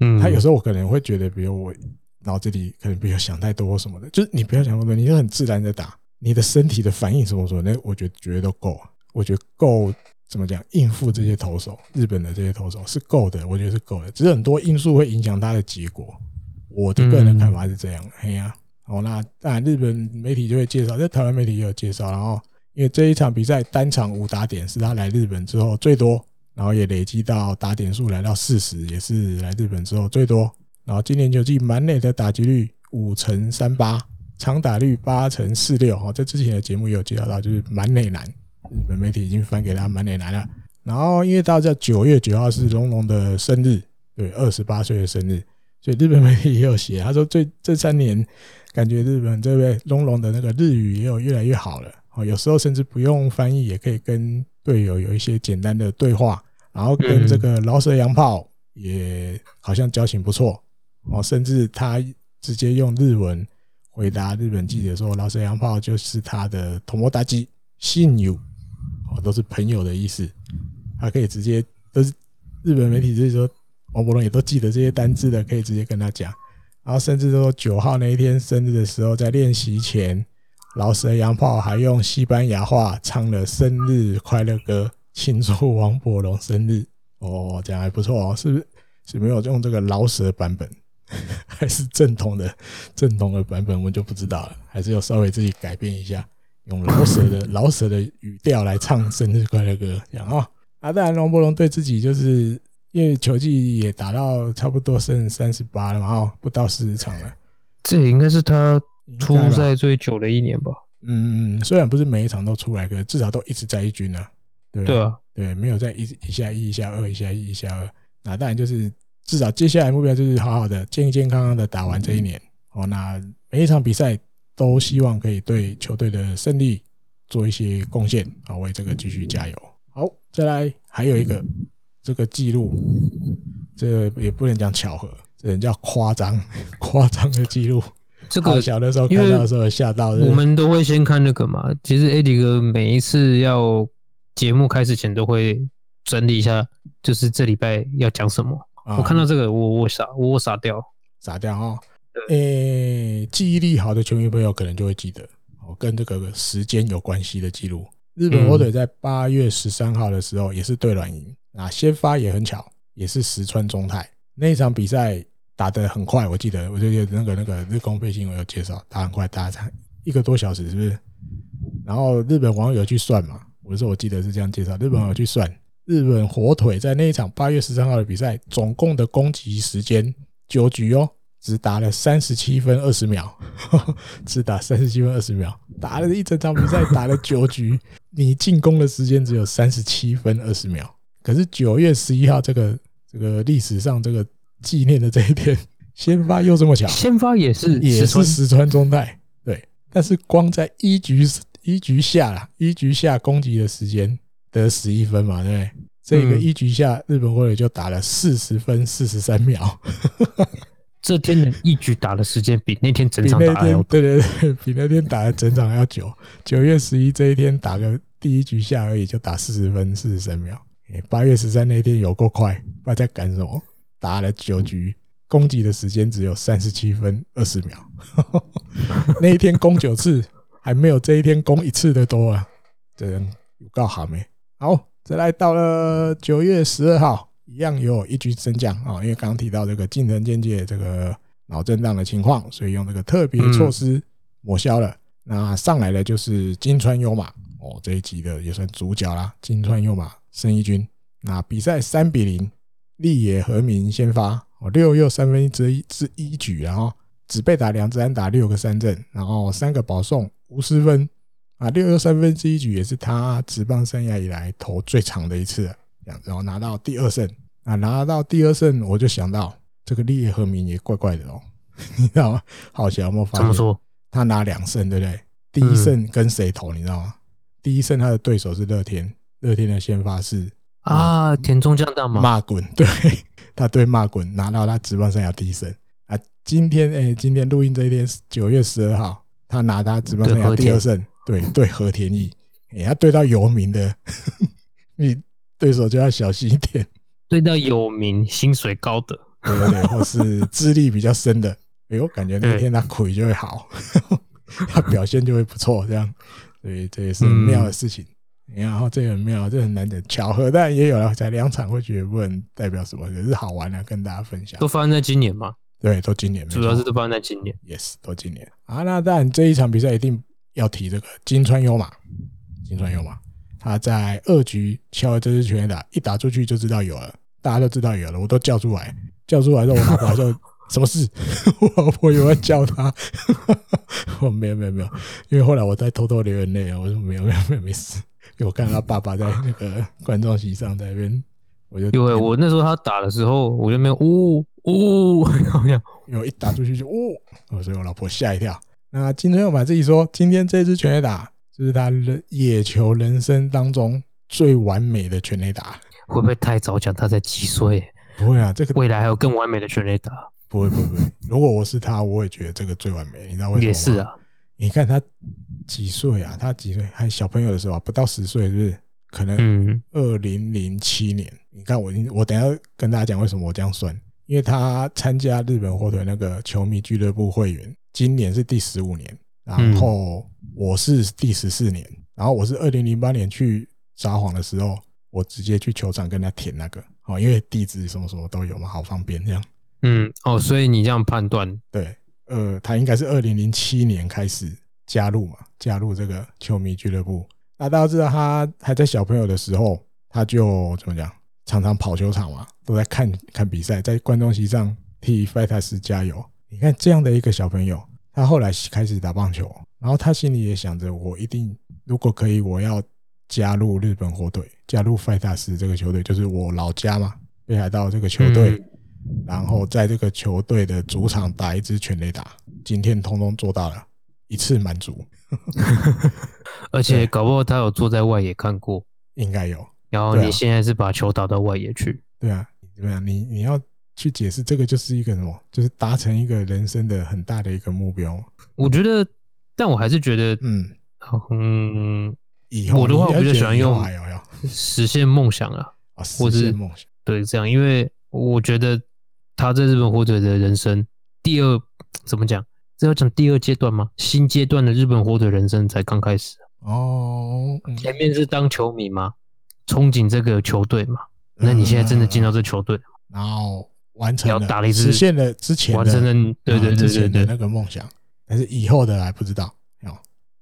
嗯，他有时候我可能会觉得，比如我。脑子里可能不要想太多什么的，就是你不要想太多，你就很自然的打，你的身体的反应什么什么，那我觉得绝对都够，我觉得够怎么讲应付这些投手，日本的这些投手是够的，我觉得是够的，只是很多因素会影响他的结果。我的个人的看法是这样，哎呀，好，那当然日本媒体就会介绍，在台湾媒体也有介绍，然后因为这一场比赛单场五打点是他来日本之后最多，然后也累积到打点数来到四十，也是来日本之后最多。然后今年球季满垒的打击率五成三八，长打率八成四六。哈，在之前的节目也有介绍到，就是满垒男，日本媒体已经翻给他满垒男了。然后因为大家九月九号是龙龙的生日，对，二十八岁的生日，所以日本媒体也有写，他说这这三年感觉日本这位龙龙的那个日语也有越来越好了。哦，有时候甚至不用翻译也可以跟队友有一些简单的对话，然后跟这个饶舌洋炮也好像交情不错。哦，甚至他直接用日文回答日本记者说：“饶舌洋炮就是他的友达亲友，哦，都是朋友的意思。”他可以直接都是日本媒体就是说王伯龙也都记得这些单字的，可以直接跟他讲。然后甚至说九号那一天生日的时候，在练习前，饶舌洋炮还用西班牙话唱了生日快乐歌，庆祝王伯龙生日。哦，这样还不错哦，是不是？是没有用这个老舌版本。还是正统的正统的版本，我就不知道了。还是要稍微自己改变一下，用老舍的老舍的语调来唱生日快乐歌，这样啊。啊，当然，龙博龙对自己就是因为球技也打到差不多剩三十八了嘛，哈，不到四十场了。这应该是他出赛最久的一年吧？嗯嗯，虽然不是每一场都出来，可是至少都一直在一军呢。对对啊，对，没有在一一下一，一下二，一下一，一下二。那当然就是。至少接下来目标就是好好的、健健康康的打完这一年哦。那每一场比赛都希望可以对球队的胜利做一些贡献啊，为这个继续加油。好，再来还有一个这个记录，这个也不能讲巧合，这人叫夸张 夸张的记录。这个小的时候看到的时候吓到，我们都会先看那个嘛。其实 Eddie 哥每一次要节目开始前都会整理一下，就是这礼拜要讲什么。我看到这个，我我傻，我傻掉，傻掉哈。诶，记忆力好的球迷朋友可能就会记得，哦，跟这个时间有关系的记录。日本火腿在八月十三号的时候也是对软银，啊，先发也很巧，也是石川中泰那一场比赛打得很快，我记得，我就记得那个那个日工配信我有介绍，打很快，打了一个多小时，是不是？然后日本网友去算嘛，我说我记得是这样介绍，日本网友去算。日本火腿在那一场八月十三号的比赛，总共的攻击时间九局哦，只打了三十七分二十秒，只打三十七分二十秒，打了一整场比赛打了九局，你进攻的时间只有三十七分二十秒。可是九月十一号这个这个历史上这个纪念的这一天，先发又这么强，先发也是也是石川忠太对，但是光在一局一局下啦，一局下攻击的时间。得十一分嘛，对不对？这个一局下，日本火腿就打了四十分四十三秒。这天的一局打的时间比那天整场打还要，对对对，比那天打的整场还要久。九月十一这一天打个第一局下而已，就打四十分四十三秒。八月十三那天有够快，不知道在赶什么，打了九局，攻击的时间只有三十七分二十秒。那一天攻九次，还没有这一天攻一次的多啊！这人有够好没？好，再来到了九月十二号，一样有一军升降啊，因为刚刚提到这个近藤健介这个脑震荡的情况，所以用这个特别措施抹消了。那上来的就是金川优马哦，这一集的也算主角啦。金川优马生一军，那比赛三比零，立野和明先发哦，六又三分之一之一举，然后只被打两支安打，六个三振，然后三个保送，无失分啊，六又三分之一局也是他职棒生涯以来投最长的一次，这样，然后拿到第二胜啊，拿到第二胜，我就想到这个立野和明也怪怪的哦，你知道吗？好像有没有发现？怎么说？他拿两胜，对不对？第一胜跟谁投？你知道吗？第一胜他的对手是乐天，乐天的先发是啊，田中将大吗？骂滚，对，他对骂滚拿到他职棒生涯第一胜啊。今天哎，今天录音这一天九月十二号，他拿他职棒生涯第二胜，对对和田义，哎，他对到有名的，你对手就要小心一点。对到有名、薪水高的，对对对，或是资历比较深的。哎呦，感觉那天他亏就会好，他表现就会不错，这样，所以这也是很妙的事情。然后这个很妙，这很难得巧合，但也有了，才两场会觉得不能代表什么，可是好玩啊，跟大家分享。都发生在今年吗？对，都今年，主要是都发生在今年。Yes，都今年啊。那当然这一场比赛一定要提这个金川优马，金川优马，他在二局敲了这支全垒打，一打出去就知道有了，大家都知道有了，我都叫出来，叫出来之后我老婆说。什么事？我老婆有要叫他，我没有没有没有，因为后来我在偷偷流眼泪啊。我说没有没有没有没事，因为我看到他爸爸在那个 观众席上在那边，我就因为我那时候他打的时候，我就没有呜呜，好像因为一打出去就呜，所以我老婆吓一跳。那金川优马自己说，今天这支全垒打就是他人野球人生当中最完美的全垒打。会不会太早讲他才几岁？不会啊，这个未来还有更完美的全垒打。不会不会不会，如果我是他，我也觉得这个最完美。你知道为什么吗？也是啊，你看他几岁啊？他几岁？还小朋友的时候啊，不到十岁，是不是？可能二零零七年。你看我，我等下跟大家讲为什么我这样算，因为他参加日本火腿那个球迷俱乐部会员，今年是第十五年，然后我是第十四年，然后我是二零零八年去札幌的时候，我直接去球场跟他填那个，哦，因为地址什么什么都有嘛，好方便这样。嗯哦，所以你这样判断，对，呃，他应该是二零零七年开始加入嘛，加入这个球迷俱乐部。那大家知道他还在小朋友的时候，他就怎么讲，常常跑球场嘛，都在看看比赛，在观众席上替费塔斯加油。你看这样的一个小朋友，他后来开始打棒球，然后他心里也想着，我一定如果可以，我要加入日本火腿，加入费塔斯这个球队，就是我老家嘛，北海道这个球队。嗯然后在这个球队的主场打一支全垒打，今天通通做到了，一次满足。而且搞不好他有坐在外野看过，应该有。然后你现在是把球打到外野去，对啊，对啊，你你要去解释这个就是一个什么？就是达成一个人生的很大的一个目标。我觉得，但我还是觉得，嗯嗯，以后我的话我比较喜欢用实现梦想啊，啊，实现梦想，对，这样，因为我觉得。他在日本火腿的人生第二怎么讲？这要讲第二阶段吗？新阶段的日本火腿人生才刚开始哦。前面是当球迷嘛，憧憬这个球队嘛。那你现在真的进到这球队，然后完成了，打了一支，实现了之前完成了对对对对对那个梦想，但是以后的还不知道。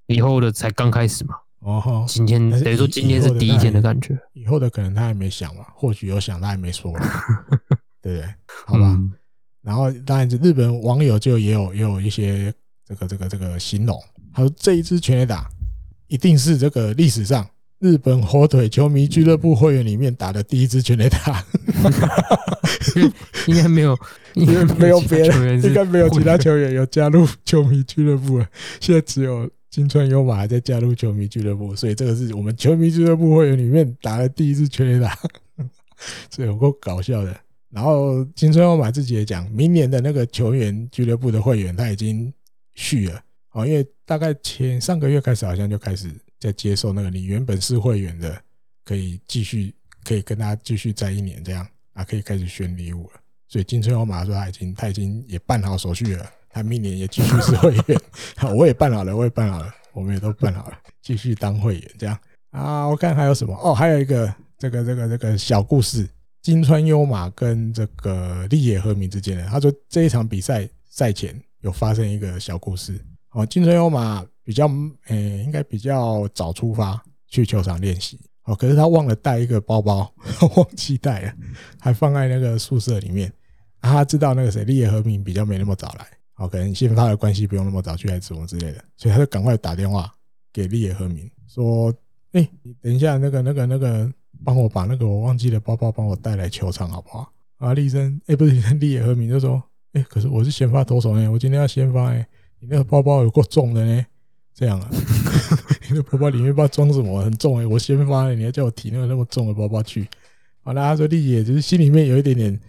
以后的才刚开始嘛。哦，今天等于说今天是第一天的感觉。以后的可能他还没想嘛，或许有想，他还没说。对不对？好吧。嗯、然后当然，日本网友就也有也有一些这个这个这个形容，他说这一支全垒打一定是这个历史上日本火腿球迷俱乐部会员里面打的第一支全垒打。应该没有，因为没有别人，应该没有其他球员有加入球迷俱乐部了。现在只有金川优马还在加入球迷俱乐部，所以这个是我们球迷俱乐部会员里面打的第一支全垒打，所以有够搞笑的。然后金川优马自己也讲，明年的那个球员俱乐部的会员他已经续了，哦，因为大概前上个月开始好像就开始在接受那个你原本是会员的，可以继续可以跟他继续在一年这样啊，可以开始选礼物了。所以金川优马说他已经他已经也办好手续了，他明年也继续是会员。好，我也办好了，我也办好了，我们也都办好了，继续当会员这样啊。我看还有什么哦，还有一个这个这个这个小故事。金川优马跟这个立野和明之间的。他说这一场比赛赛前有发生一个小故事。哦，金川优马比较诶、应该比较早出发去球场练习。哦，可是他忘了带一个包包，忘记带了，还放在那个宿舍里面。他知道那个谁立野和明比较没那么早来，哦，可能先发的关系不用那么早去还是什么之类的，所以他就赶快打电话给立野和明说：“哎、你等一下，那个、那个、那个，帮我把那个我忘记的包包帮我带来球场好不好？”啊，立生，哎、不是 立野和明就说：“哎、可是我是先发投手呢，我今天要先发哎，你那个包包有够重的呢，这样啊，你的包包里面不知道装什么，很重哎，我先发，你还叫我提那个那么重的包包去？”好，啦他说立野就是心里面有一点点。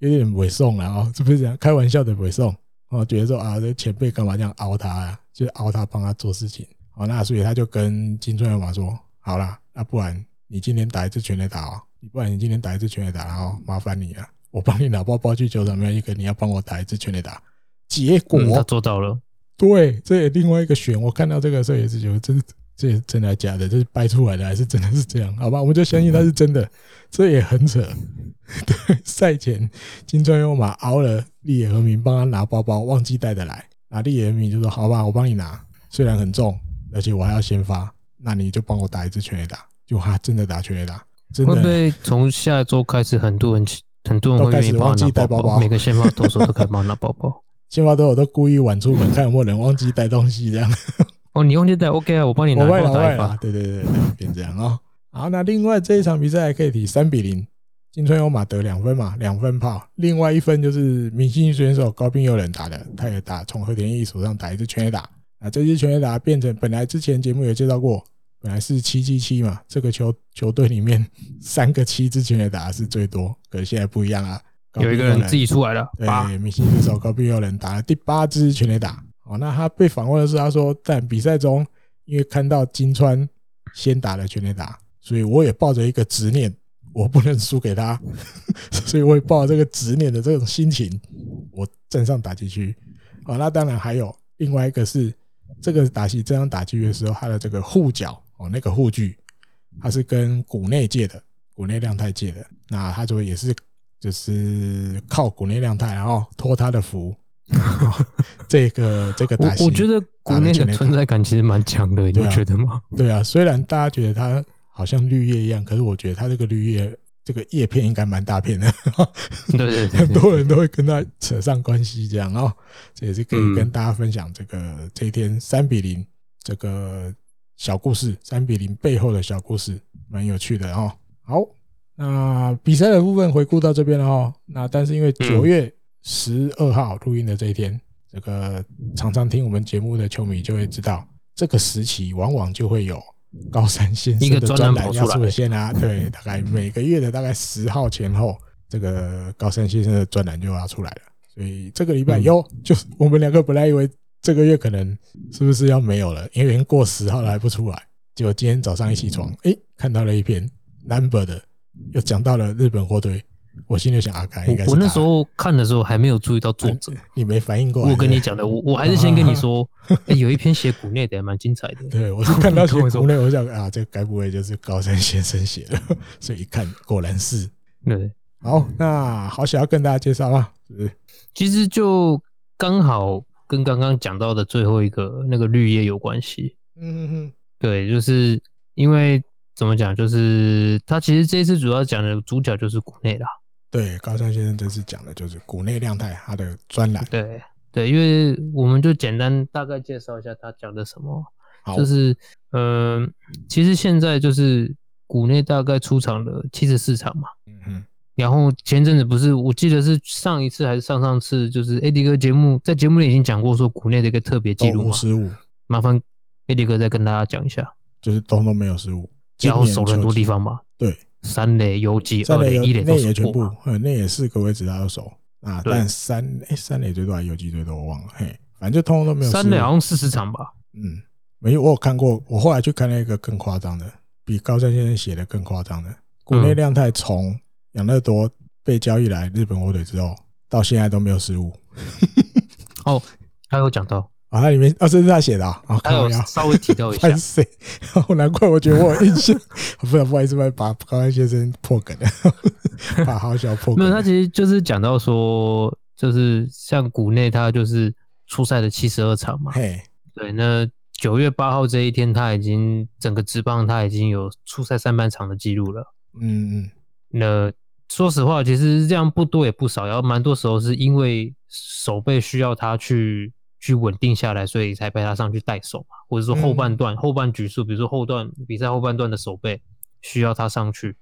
有点委送了啊，是不是这样？开玩笑的委送哦，觉得说啊，这前辈干嘛这样凹他啊？就是凹他帮他做事情。好，那所以他就跟金川优马说：“好啦，那不然你今天打一次全垒打哦，你不然你今天打一次全垒打，然后麻烦你了，我帮你拿包包去球场，没有一个你要帮我打一次全垒打。”结果、嗯、他做到了。对，这也另外一个选。我看到这个时候也是觉得这是。这是真的假的？这是掰出来的还是真的是这样？好吧，我们就相信它是真的。这也很扯。对，赛前金川优马熬了立野和明帮他拿包包，忘记带的来。那立野和明就说：“好吧，我帮你拿，虽然很重，而且我还要先发，那你就帮我打一支全垒打。”就他真的打全垒打，真的。会不会从下周开始，很多人很多人会愿意忘记带包包？每个先发投手都可以帮他拿包包。先发投手都故意晚出门，看有没有人忘记带东西这样。哦，你忘记带 OK 啊，我帮你拿包打一发。对对对对，变这样哦。好，那另外这一场比赛还可以提三比零，金川优马得两分嘛，两分炮。另外一分就是明星选手高滨有人打的，他也打从和田义手上打一支全垒打。啊这支全垒打变成本来之前节目有介绍过，本来是七七七嘛，这个球球队里面三个七支全垒打是最多，可是现在不一样啊，有一个人自己出来了，对，明星选手高滨祐人打了第八支全垒打。哦，那他被访问的时候，他说在比赛中，因为看到金川先打了全垒打，所以我也抱着一个执念，我不能输给他，所以我也抱着这个执念的这种心情，我站上打击区。哦，那当然还有另外一个是这个打击这样打击区的时候，他的这个护脚哦，那个护具，他是跟谷内借的，谷内亮太借的。那他就也是就是靠谷内亮太，然后托他的福。这个这个打戏，我觉得谷内的存在感其实蛮强的，你觉得吗？对啊，虽然大家觉得他好像绿叶一样，可是我觉得他这个绿叶这个叶片应该蛮大片的。对对 对，很多人都会跟他扯上关系，这样哦，这也是可以跟大家分享这个这一天三比零这个小故事，三比零背后的小故事，蛮有趣的哦。好，那比赛的部分回顾到这边了哦。那但是因为九月。十二号录音的这一天，这个常常听我们节目的球迷就会知道，这个时期往往就会有高山先生的专栏要出现啊。对，大概每个月的大概十号前后，这个高山先生的专栏就要出来了。所以这个礼拜有，就我们两个本来以为这个月可能是不是要没有了，因为已经过十号了还不出来。结果今天早上一起床，哎，看到了一篇 Number 的，又讲到了日本火腿。我心里想啊，应该是我那时候看的时候还没有注意到作者，你没反应过来。我跟你讲的，我我还是先跟你说，欸、有一篇写谷内的还蛮精彩的。对，我是看到写谷内，我想啊，这该不会就是高山先生写的？所以一看，果然是。对，好，那好想要跟大家介绍啊？其实就刚好跟刚刚讲到的最后一个那个绿叶有关系。嗯嗯嗯，对，就是因为怎么讲，就是他其实这次主要讲的主角就是谷内啦。对，高山先生这次讲的就是谷内亮太他的专栏。对对，因为我们就简单大概介绍一下他讲的什么，就是嗯、呃，其实现在就是谷内大概出场了七十四场嘛。嗯哼。然后前阵子不是，我记得是上一次还是上上次，就是 AD 哥节目在节目里已经讲过说谷内的一个特别记录嘛。失误。麻烦 AD 哥再跟大家讲一下。就是都都没有失误，然后守了很多地方嘛。对。三垒游击，三垒一垒内野全部，呃，内野四个位置他都守啊。但三诶，三垒最多还是游击最多，我忘了。嘿，反正就通通都没有。三垒好像四十场吧。嗯，没有，我有看过。我后来去看了一个更夸张的，比高山先生写的更夸张的。谷内亮太从养乐多被交易来日本火腿之后，到现在都没有失误。哦，他有讲到，啊，它里面啊，这是他写的啊，他有稍微提到一下。哦，难怪我觉得我有印象。不然不好意思，把高安先生破梗了，把好小破梗。没有，他其实就是讲到说，就是像谷内他就是出赛的七十二场嘛。嘿，对，那九月八号这一天，他已经整个职棒他已经有出赛上半场的记录了。嗯嗯。那说实话，其实这样不多也不少，然后蛮多时候是因为守备需要他去。去稳定下来，所以才派他上去带手嘛，或者说后半段、嗯、后半局数，比如说后段比赛后半段的守备需要他上去。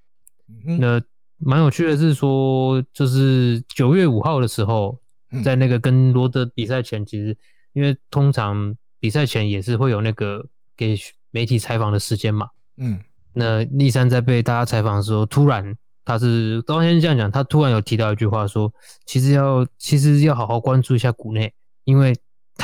嗯、那蛮有趣的是说，就是九月五号的时候，在那个跟罗德比赛前，其实因为通常比赛前也是会有那个给媒体采访的时间嘛。嗯，那立山在被大家采访的时候，突然他是高先生这样讲，他突然有提到一句话说，其实要其实要好好关注一下谷内，因为。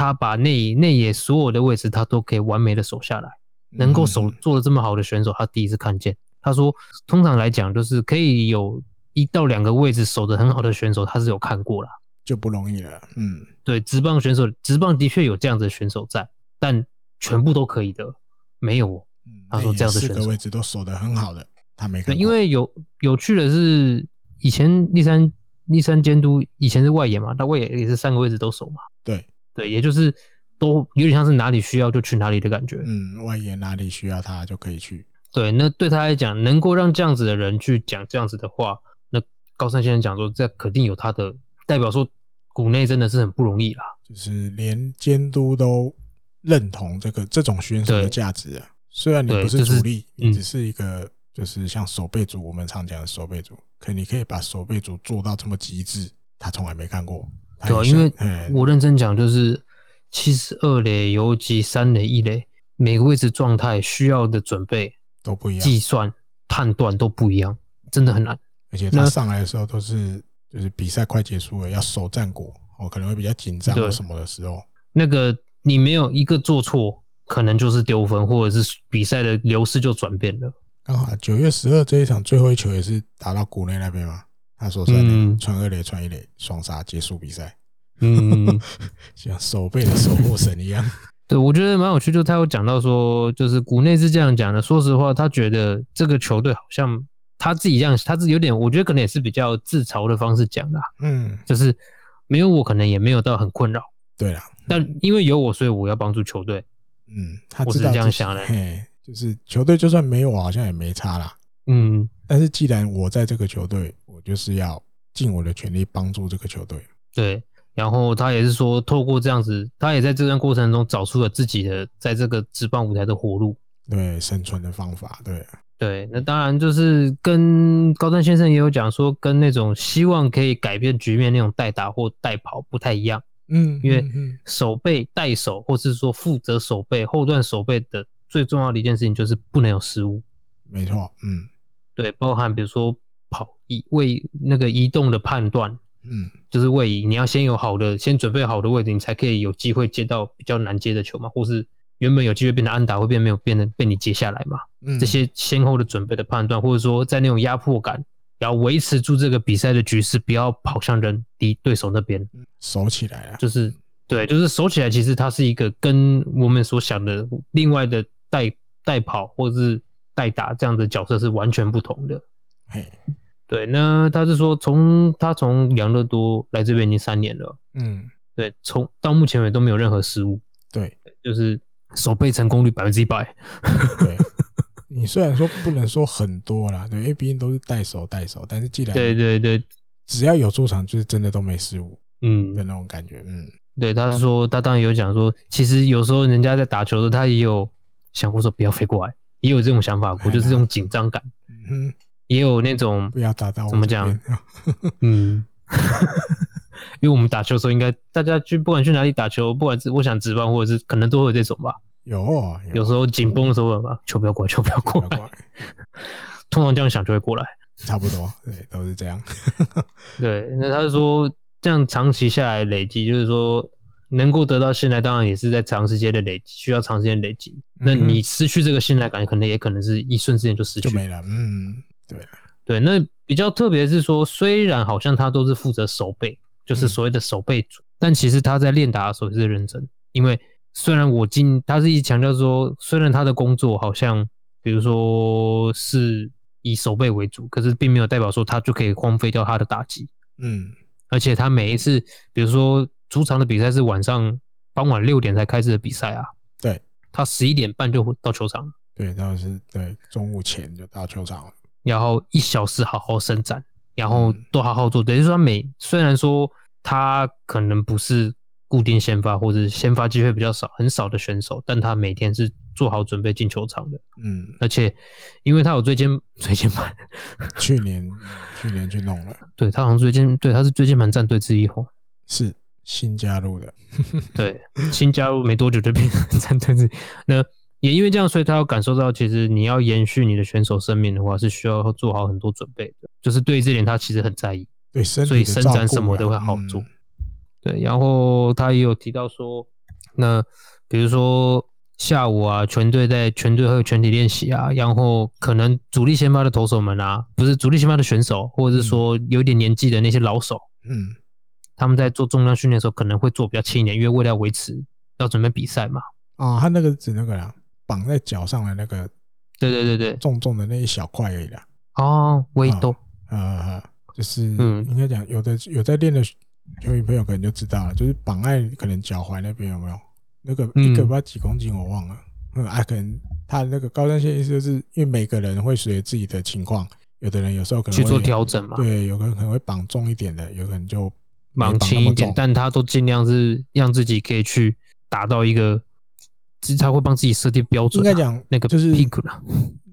他把内内野所有的位置，他都可以完美的守下来，能够守做的这么好的选手，他第一次看见。他说，通常来讲，就是可以有一到两个位置守的很好的选手，他是有看过了，就不容易了。嗯，对，直棒选手，直棒的确有这样子的选手在，但全部都可以的，没有。他说这样的选手，四个位置都守的很好的，他没看。因为有有趣的是，以前立山立山监督以前是外野嘛，他外野也是三个位置都守嘛。对。对，也就是都有点像是哪里需要就去哪里的感觉。嗯，外野哪里需要他就可以去。对，那对他来讲，能够让这样子的人去讲这样子的话，那高山先生讲说，这肯定有他的代表，说谷内真的是很不容易啦。就是连监督都认同这个这种选手的价值啊。虽然你不是主力，就是、你只是一个就是像守备组，我们常讲的守备组，可你可以把守备组做到这么极致，他从来没看过。对、啊，因为我认真讲，就是七十二垒游击三垒一垒，每个位置状态需要的准备都不一样，计算判断都不一样，真的很难。而且他上来的时候都是，就是比赛快结束了，要守战果，我可能会比较紧张或什么的时候，那个你没有一个做错，可能就是丢分，或者是比赛的流失就转变了。刚好九月十二这一场最后一球也是打到谷内那边嘛。他说算的，传二垒传一垒双杀结束比赛。嗯，像守备的守护神一样。对，我觉得蛮有趣，就他有讲到说，就是谷内是这样讲的。说实话，他觉得这个球队好像他自己这样，他是有点，我觉得可能也是比较自嘲的方式讲的。嗯，就是没有我，可能也没有到很困扰。对啊，但因为有我，所以我要帮助球队。嗯，他是这样想的。嘿，就是球队就算没有我，好像也没差啦。嗯。但是既然我在这个球队，我就是要尽我的全力帮助这个球队。对，然后他也是说，透过这样子，他也在这段过程中找出了自己的在这个职棒舞台的活路，对生存的方法。对，对，那当然就是跟高端先生也有讲说，跟那种希望可以改变局面那种代打或代跑不太一样。嗯，因为守备带守，或是说负责守备后段守备的最重要的一件事情就是不能有失误。没错，嗯。对，包含比如说跑移位那个移动的判断，嗯，就是位移，你要先有好的，先准备好的位置，你才可以有机会接到比较难接的球嘛，或是原本有机会变得安打，会变没有变得被你接下来嘛，嗯，这些先后的准备的判断，或者说在那种压迫感，要维持住这个比赛的局势，不要跑向人敌对手那边，守起来啊，就是对，就是守起来，其实它是一个跟我们所想的另外的带带跑或者是。代打这样的角色是完全不同的。嘿，对，那他是说从他从养乐多来这边已经三年了，嗯，对，从到目前为止都没有任何失误，对，就是守备成功率百分之一百。对，你虽然说不能说很多啦，对，因为毕竟都是代手代手，但是既然对对对，只要有出场，就是真的都没失误，嗯的那种感觉，嗯，对，他是说他当然有讲说，其实有时候人家在打球的时候，他也有想过说不要飞过来。也有这种想法过，就是这种紧张感。嗯，也有那种不要打到我怎么讲？嗯，因为我们打球的时候，应该大家去不管去哪里打球，不管是我想值班，或者是可能都会有这种吧。有，有，有时候紧绷的时候吧，球不要过来，球不要过来。通常这样想就会过来。差不多，对，都是这样。对，那他说这样长期下来累积，就是说。能够得到信赖，当然也是在长时间的累积，需要长时间累积。那你失去这个信赖感，可能也可能是一瞬之间就失去，就没了。嗯，对，对。那比较特别是说，虽然好像他都是负责守备，就是所谓的守备组，但其实他在练打的时候也是认真，因为虽然我今他是一直强调说，虽然他的工作好像比如说是以守备为主，可是并没有代表说他就可以荒废掉他的打击。嗯，而且他每一次，比如说主场的比赛是晚上傍晚六点才开始的比赛啊，对，他十一点半就到球场，对，当时对中午前就到球场了，然后一小时好好伸展，然后都好好做，等于说他每虽然说他可能不是。固定先发或者先发机会比较少，很少的选手，但他每天是做好准备进球场的。嗯，而且因为他有椎间椎间盘，去年去年去弄了。对，他好像椎间对他是椎间盘战队之一吼，是新加入的。对，新加入没多久就变成战队之一。那也因为这样，所以他要感受到，其实你要延续你的选手生命的话，是需要做好很多准备的。就是对这点，他其实很在意。对，所以伸展什么都会好做。嗯对，然后他也有提到说，那比如说下午啊，全队在全队会有全体练习啊，然后可能主力先发的投手们啊，不是主力先发的选手，或者是说有点年纪的那些老手，嗯，他们在做重量训练的时候可能会做比较轻一点，因为为了要维持要准备比赛嘛。啊、哦，他那个指那个呀，绑在脚上的那个，对对对对，重重的那一小块而已啦。哦，微多，呃、哦，就是，嗯，应该讲有的有在练的。球迷朋友可能就知道了，就是绑在可能脚踝那边有没有？那个一个不知道几公斤我忘了，嗯，啊，可能他那个高山线意思就是因为每个人会随着自己的情况，有的人有时候可能会去做调整嘛，对，有个人可能会绑重一点的，有可能就绑轻一点，但他都尽量是让自己可以去达到一个，其实他会帮自己设定标准，应该讲那个就是屁股了，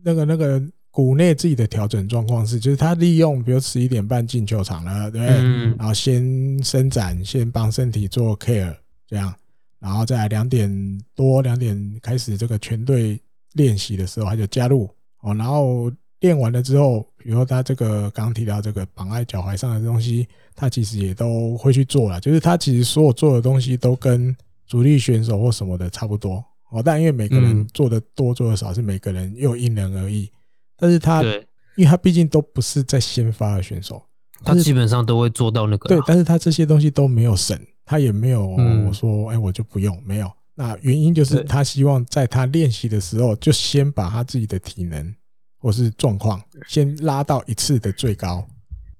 那个那个。股内自己的调整状况是，就是他利用，比如十一点半进球场了，对不对？嗯、然后先伸展，先帮身体做 care，这样，然后在两点多两点开始这个全队练习的时候，他就加入哦。然后练完了之后，比如说他这个刚提到这个绑在脚踝上的东西，他其实也都会去做了。就是他其实所有做的东西都跟主力选手或什么的差不多哦。但因为每个人做的多做的少，是每个人又因人而异。但是他，因为他毕竟都不是在先发的选手，他基本上都会做到那个。对，但是他这些东西都没有省，他也没有我说，哎，我就不用，没有。那原因就是他希望在他练习的时候，就先把他自己的体能或是状况先拉到一次的最高，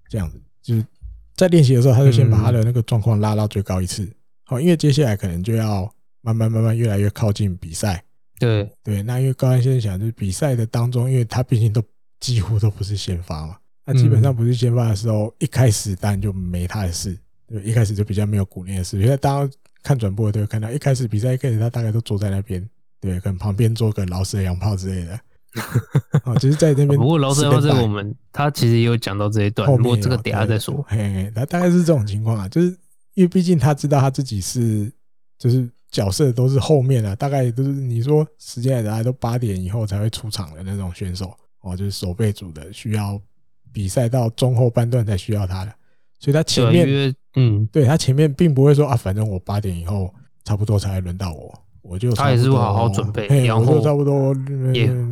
这样子，就是在练习的时候，他就先把他的那个状况拉到最高一次。好，因为接下来可能就要慢慢慢慢越来越靠近比赛。对对，那因为高安先生想，就是比赛的当中，因为他毕竟都几乎都不是先发嘛，那基本上不是先发的时候，一开始当然就没他的事，对，一开始就比较没有鼓励的事。因为大家看转播都会看到，一开始比赛一开始他大概都坐在那边，对，可能旁边坐个老式洋炮之类的。哦，就是在那边。不过老式洋炮这个我们他其实也有讲到这一段，不过这个等下再说。嘿嘿，他大概是这种情况啊，就是因为毕竟他知道他自己是就是。角色都是后面啊，大概都是你说时间大概都八点以后才会出场的那种选手哦，就是守备组的，需要比赛到中后半段才需要他的，所以他前面嗯，对他前面并不会说啊，反正我八点以后差不多才会轮到我，我就他也是会好好准备，嘿，我就差不多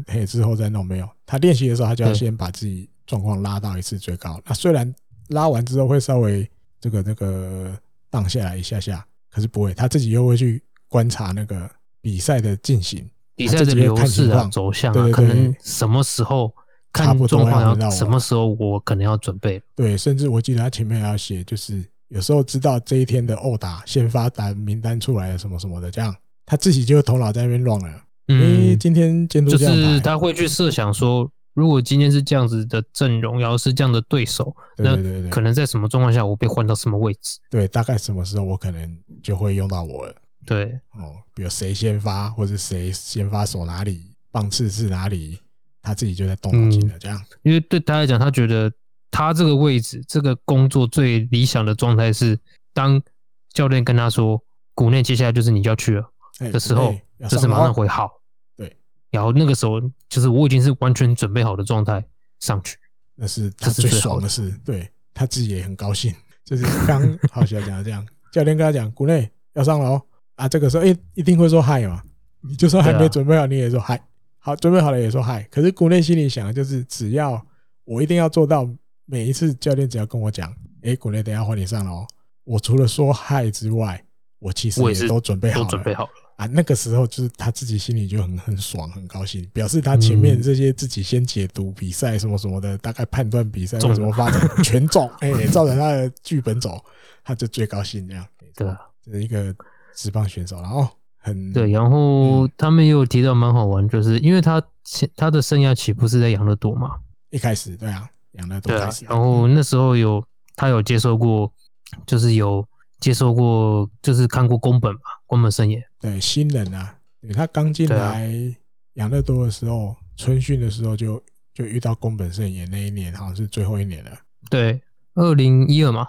嘿之后再弄没有，他练习的时候他就要先把自己状况拉到一次最高，那虽然拉完之后会稍微这个这个荡下来一下下，可是不会，他自己又会去。观察那个比赛的进行，比赛的流势啊，走向啊，对对对，可能什么时候看状况要，什么时候我可能要准备。对，甚至我记得他前面还要写，就是有时候知道这一天的殴打先发单名单出来了什么什么的，这样他自己就头脑在那边乱了。嗯，今天监督就是他会去设想说，如果今天是这样子的阵容，然后是这样的对手，那可能在什么状况下我被换到什么位置？对，大概什么时候我可能就会用到我了。对哦，比如谁先发，或者谁先发手哪里，棒次是哪里，他自己就在动脑筋了。这样，因为对他来讲，他觉得他这个位置，这个工作最理想的状态是，当教练跟他说“谷内接下来就是你就要去了”的时候，就是马上回好。对，然后那个时候就是我已经是完全准备好的状态上去，那是他最爽的事。对，他自己也很高兴，就是刚好像讲这样，教练跟他讲“国内要上了哦”。啊，这个时候一一定会说嗨嘛，你就算还没准备好，你也说嗨。好，准备好了也说嗨。可是国内心里想的就是，只要我一定要做到，每一次教练只要跟我讲，哎，股内等下换你上了哦。我除了说嗨之外，我其实也都准备好了。都准备好了。啊，那个时候就是他自己心里就很很爽，很高兴，表示他前面这些自己先解读比赛什么什么的，大概判断比赛怎么发展全中，哎，照着他的剧本走，他就最高兴这样。对啊，这是一个职棒选手，然后很对，然后他们也有提到蛮好玩，就是因为他他的生涯起步是在养乐多嘛，一开始对啊，养乐多开始，然后那时候有他有接受过，就是有。接受过，就是看过宫本嘛，宫本胜也。对，新人啊，对他刚进来养乐多的时候，春训的时候就就遇到宫本胜也，那一年好像是最后一年了。对，二零一二嘛，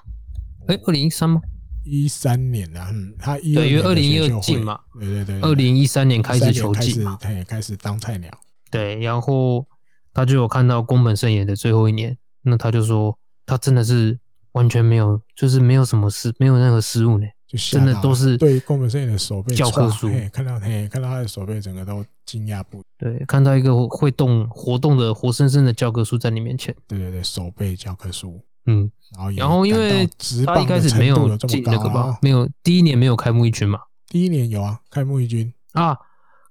哎，二零一三吗？一三年啊，嗯，他一对，因为二零一二进嘛，对对对，二零一三年开始球季嘛，他也开始当菜鸟。对，然后他就有看到宫本胜也的最后一年，那他就说，他真的是。完全没有，就是没有什么失，没有任何失误呢，就真的都是对宫本胜也的手背教科书，看到嘿，看到他的手背整个都惊讶不已。对，看到一个会动、活动的活生生的教科书在你面前。对对对，手背教科书。嗯，然后然后因为他一开始没有进那个吧，没有第一年没有开幕一军嘛，第一年有啊，开幕一军啊，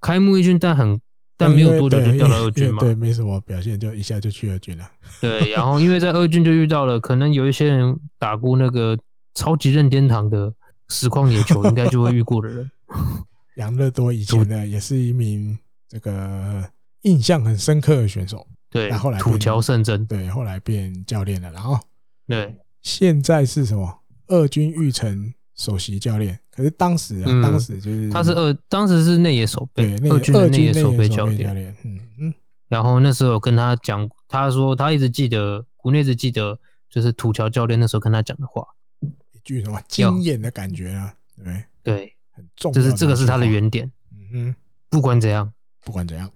开幕一军，但很。但没有多久就调到二军嘛，对，没什么表现，就一下就去二军了。对，然后因为在二军就遇到了，可能有一些人打过那个超级任天堂的实况野球，应该就会遇过的人。养乐多以前呢，也是一名这个印象很深刻的选手。对，后来土桥圣真，对，后来变教练了，然后对，现在是什么？二军育成。首席教练，可是当时啊，嗯、当时就是他是二，当时是内野守备，二军的内野守备教练。嗯嗯。然后那时候跟他讲，他说他一直记得，国内一直记得，就是土桥教练那时候跟他讲的话，一句什么经验的感觉啊，对对？很重。就是这个是他的原点。嗯，不管怎样，不管怎样，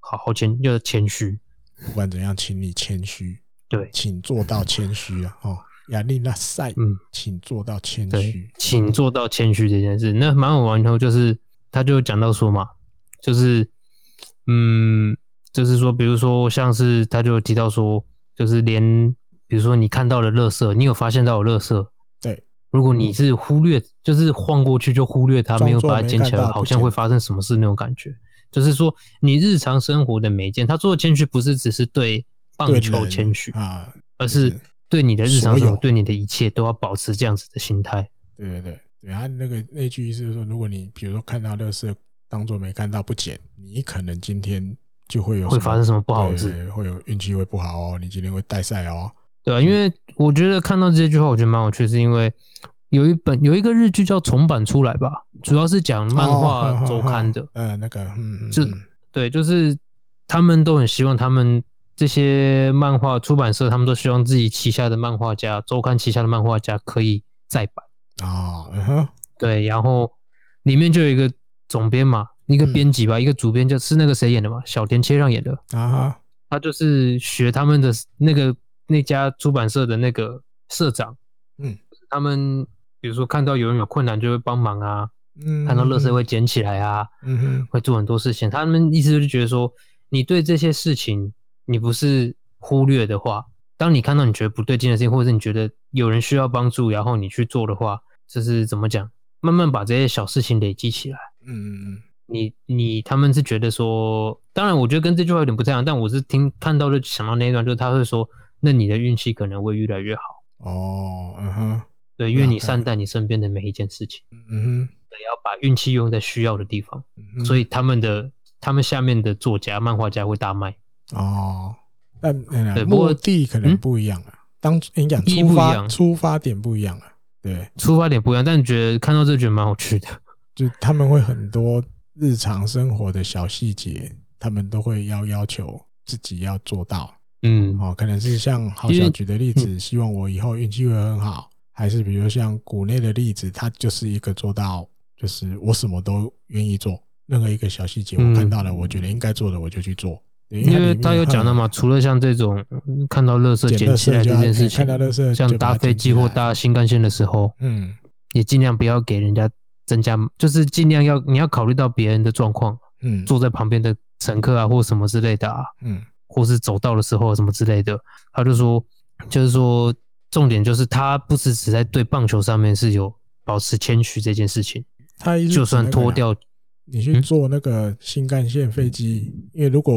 好好谦，要谦虚。不管怎样，请你谦虚。对，请做到谦虚啊！哦。亚历那赛，嗯，请做到谦虚，请做到谦虚这件事，那蛮好玩。然后就是，他就讲到说嘛，就是，嗯，就是说，比如说，像是他就提到说，就是连，比如说你看到了垃圾，你有发现到有垃圾，如果你是忽略，就是晃过去就忽略它，没有把它捡起来，好像会发生什么事那种感觉。就是说，你日常生活的每一件，他做的谦虚不是只是对棒球谦虚啊，而是。对你的日常生活，对你的一切，都要保持这样子的心态。对对对，对他那个那句意思是说，如果你比如说看到乐色，当做没看到不捡，你可能今天就会有会发生什么不好的事，会有运气会不好哦，你今天会带赛哦。对啊，因为我觉得看到这句话，我觉得蛮有趣，是因为有一本有一个日剧叫重版出来吧，主要是讲漫画周刊的。嗯，那个，嗯，就对，就是他们都很希望他们。这些漫画出版社，他们都希望自己旗下的漫画家、周刊旗下的漫画家可以再版啊。嗯哼，对，然后里面就有一个总编嘛，一个编辑吧，一个主编，就是那个谁演的嘛，小田切让演的啊。他就是学他们的那个那家出版社的那个社长，嗯，他们比如说看到有人有困难就会帮忙啊，嗯，看到垃圾会捡起来啊，嗯哼，会做很多事情。他们意思就是觉得说，你对这些事情。你不是忽略的话，当你看到你觉得不对劲的事情，或者是你觉得有人需要帮助，然后你去做的话，这是怎么讲？慢慢把这些小事情累积起来。嗯嗯嗯。你你他们是觉得说，当然我觉得跟这句话有点不太一样，但我是听看到就想到那一段，就是他会说，那你的运气可能会越来越好。哦，嗯哼。对，因为你善待你身边的每一件事情。嗯哼。对，要把运气用在需要的地方。嗯。所以他们的他们下面的作家、漫画家会大卖。哦，但目的可能不一样啊。当你讲出发出发点不一样啊，对，出发点不一样，但觉得看到这觉得蛮有趣的。就他们会很多日常生活的小细节，他们都会要要求自己要做到。嗯，哦，可能是像好小举的例子，希望我以后运气会很好，还是比如像谷内的例子，他就是一个做到，就是我什么都愿意做，任何一个小细节我看到了，我觉得应该做的，我就去做。因为他有讲到嘛，除了像这种看到垃圾捡起来这件事情，像搭飞机或搭新干线的时候，嗯，也尽量不要给人家增加，就是尽量要你要考虑到别人的状况，嗯，坐在旁边的乘客啊或什么之类的啊，嗯，或是走道的时候什么之类的，他就说，就是说重点就是他不是只在对棒球上面是有保持谦虚这件事情，他就算脱掉你去坐那个新干线飞机，嗯、因为如果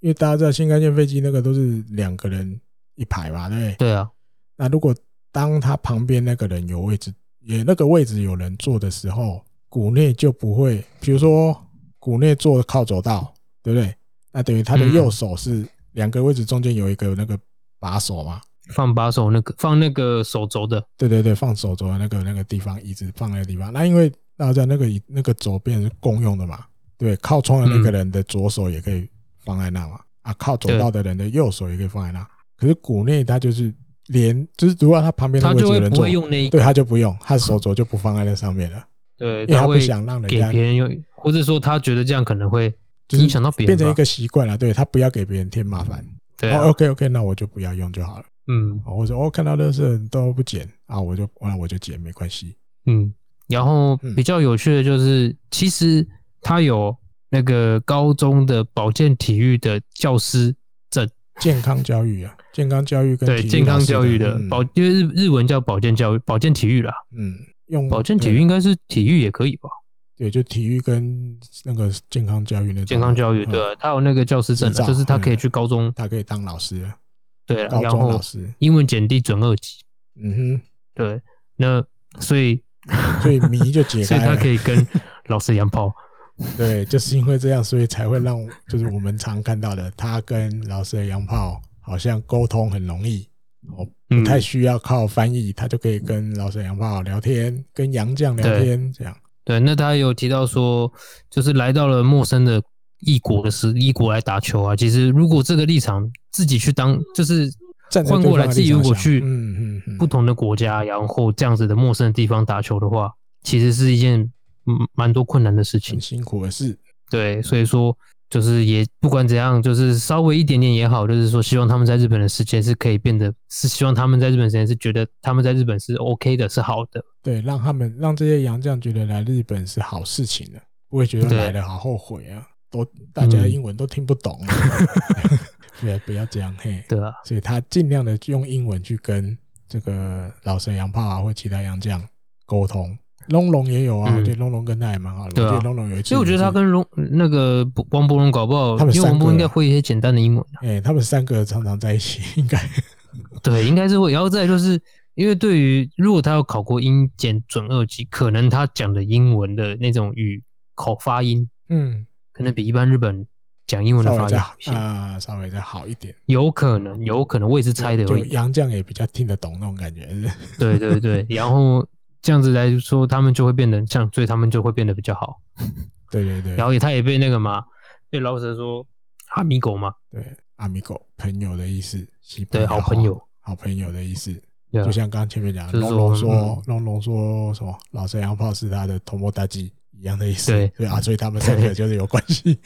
因为大家知道新干线飞机那个都是两个人一排嘛，对不对？对啊。那如果当他旁边那个人有位置，也那个位置有人坐的时候，谷内就不会，比如说谷内坐靠走道，对不对？那等于他的右手是两个位置中间有一个那个把手嘛，放把手那个放那个手肘的，对对对，放手肘的那个那个地方，椅子放那个地方。那因为大家在那个那个左边是共用的嘛，对，靠窗的那个人的左手也可以放在那嘛，啊，靠走道的人的右手也可以放在那。可是股内他就是。连就是如果他旁边的位置有人坐，对，他就不用，他手肘就不放在那上面了。对，因为他不想让人家给别人用，或者说他觉得这样可能会影响到别人，变成一个习惯了。对，他不要给别人添麻烦。对，OK OK，那我就不要用就好了。嗯，我说我看到的是都不捡啊，我就完了我就捡没关系。嗯，然后比较有趣的就是，其实他有那个高中的保健体育的教师证，健康教育啊。健康教育跟对健康教育的保，因为日日文叫保健教育，保健体育啦。嗯，用保健体育应该是体育也可以吧？对，就体育跟那个健康教育那种。健康教育对，他有那个教师证，就是他可以去高中，他可以当老师。对，高中老师，英文简历准二级。嗯哼，对，那所以 所以谜就解开了，所以他可以跟老师洋炮。对，就是因为这样，所以才会让就是我们常看到的他跟老师的洋炮。好像沟通很容易，哦，不太需要靠翻译，他就可以跟老师洋炮聊天，跟杨绛聊天，这样。对，那他有提到说，就是来到了陌生的异国的时，异国来打球啊。其实如果这个立场自己去当，就是换过来自己如果去，不同的国家，然后这样子的陌生的地方打球的话，其实是一件嗯蛮多困难的事情，很辛苦的事。对，所以说。就是也不管怎样，就是稍微一点点也好，就是说希望他们在日本的时间是可以变得，是希望他们在日本时间是觉得他们在日本是 OK 的，是好的。对，让他们让这些洋将觉得来日本是好事情的，不会觉得来了好后悔啊，都大家的英文都听不懂，不要不要这样嘿。对啊，所以他尽量的用英文去跟这个老神洋炮啊或其他洋将沟通。龙龙也有啊，我觉得龙龙跟他也蛮好的。对啊，龙龙有一次，所以我觉得他跟龙那个王伯龙搞不好，他们因为王柏融应该会一些简单的英文。哎，他们三个常常在一起，应该对，应该是会。然后再就是，因为对于如果他有考过英检准二级，可能他讲的英文的那种语口发音，嗯，可能比一般日本讲英文的发音好啊，稍微再好一点。有可能，有可能，我也是猜的。就洋将也比较听得懂那种感觉。对对对，然后。这样子来说，他们就会变得像，所以他们就会变得比较好。对对对，然后也他也被那个嘛，被老舍说阿米狗嘛，对，阿米狗朋友的意思，对，好朋友，好朋友的意思。就像刚刚前面讲，龙龙说，龙龙说什么，老师洋炮是他的头目大吉一样的意思。对对啊，所以他们三个就是有关系，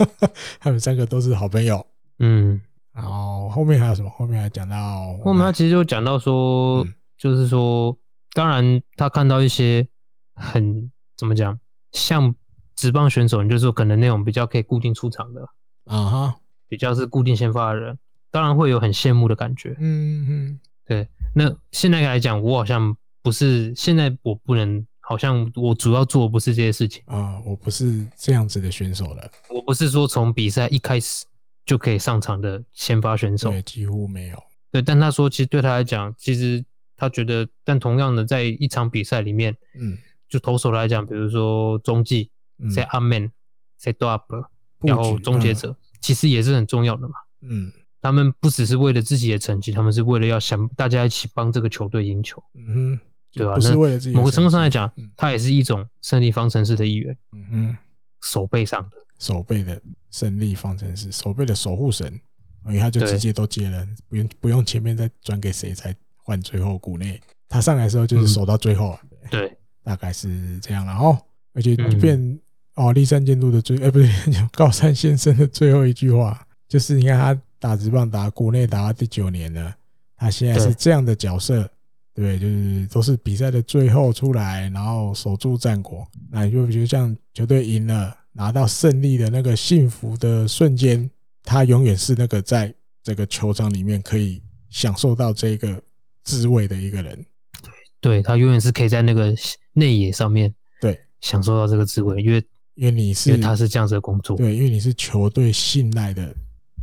他们三个都是好朋友。嗯，然后后面还有什么？后面还讲到，后面他其实就讲到说，就是说。当然，他看到一些很怎么讲，像职棒选手，你就是说可能那种比较可以固定出场的啊哈，比较是固定先发的人，当然会有很羡慕的感觉。嗯嗯，对。那现在来讲，我好像不是现在我不能，好像我主要做的不是这些事情啊，我不是这样子的选手了。我不是说从比赛一开始就可以上场的先发选手，对，几乎没有。对，但他说，其实对他来讲，其实。他觉得，但同样的，在一场比赛里面，嗯，就投手来讲，比如说中继，set up 然后终结者，其实也是很重要的嘛。嗯，他们不只是为了自己的成绩，他们是为了要想大家一起帮这个球队赢球。嗯哼，对吧？不是为了自己。某个程度上来讲，他也是一种胜利方程式的一员。嗯哼，守备上的，守备的胜利方程式，守备的守护神，因为他就直接都接了，不用不用前面再转给谁才。换最后股内，他上来的时候就是守到最后，对，大概是这样了哦。而且变哦，立山监督的最哎不对，高山先生的最后一句话就是：你看他打直棒打股内打到第九年了，他现在是这样的角色，对，就是都是比赛的最后出来，然后守住战果。那就比如像球队赢了，拿到胜利的那个幸福的瞬间，他永远是那个在这个球场里面可以享受到这个。滋味的一个人，对，他永远是可以在那个内野上面，对，享受到这个滋味，因为因为你是因为他是这样子的工作，对，因为你是球队信赖的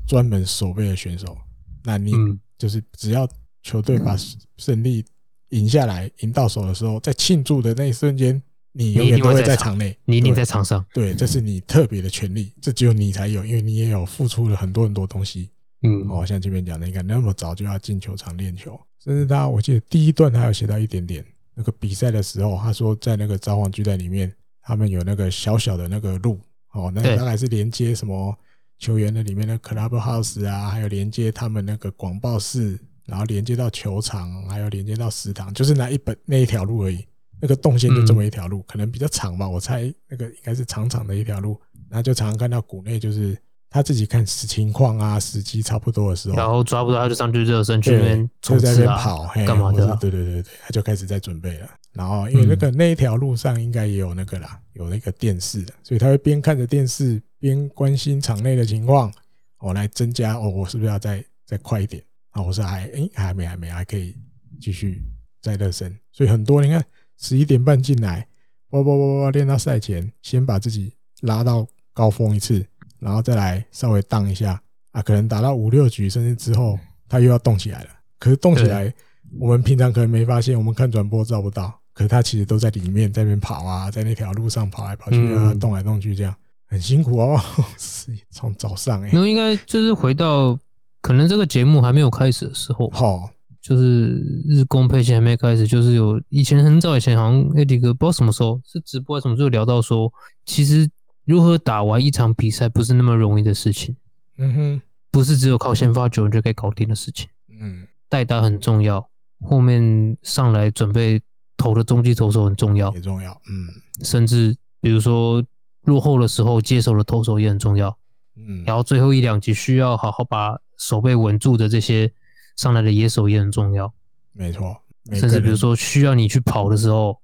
专门守备的选手，那你就是只要球队把胜利赢下来、赢到手的时候，在庆祝的那一瞬间，你永远都会在场内，你一定在场上，对，这是你特别的权利，这只有你才有，因为你也有付出了很多很多东西。嗯，哦，像这边讲的，你看那么早就要进球场练球，甚至他，我记得第一段他有写到一点点，那个比赛的时候，他说在那个札幌巨蛋里面，他们有那个小小的那个路，哦，那大概是连接什么球员的里面的 clubhouse 啊，还有连接他们那个广报室，然后连接到球场，还有连接到食堂，就是那一本那一条路而已，那个动线就这么一条路，可能比较长吧，我猜那个应该是长长的一条路，然后就常常看到谷内就是。他自己看情况啊，时机差不多的时候，然后抓不到他就上去热身去那边冲刺啊，就在那边跑，干嘛的？对对对对，他就开始在准备了。然后因为那个那一条路上应该也有那个啦，有那个电视的，所以他会边看着电视边关心场内的情况，我来增加哦，我是不是要再再快一点啊？我说还诶还没还没还可以继续再热身。所以很多你看十一点半进来，哇哇哇哇练到赛前，先把自己拉到高峰一次。然后再来稍微荡一下啊，可能打到五六局甚至之后，他又要动起来了。可是动起来，我们平常可能没发现，我们看转播照不到。可是他其实都在里面，在那边跑啊，在那条路上跑来跑去啊，动来动去，这样很辛苦哦。是从早上哎，因为应该就是回到可能这个节目还没有开始的时候，好，就是日工配线还没开始，就是有以前很早以前好像艾迪哥不知道什么时候是直播什么时候聊到说，其实。如何打完一场比赛不是那么容易的事情，嗯哼，不是只有靠先发球就可以搞定的事情，嗯，代打很重要，后面上来准备投的中继投手很重要，也重要，嗯，甚至比如说落后的时候接手的投手也很重要，嗯，然后最后一两局需要好好把守备稳住的这些上来的野手也很重要，没错，甚至比如说需要你去跑的时候，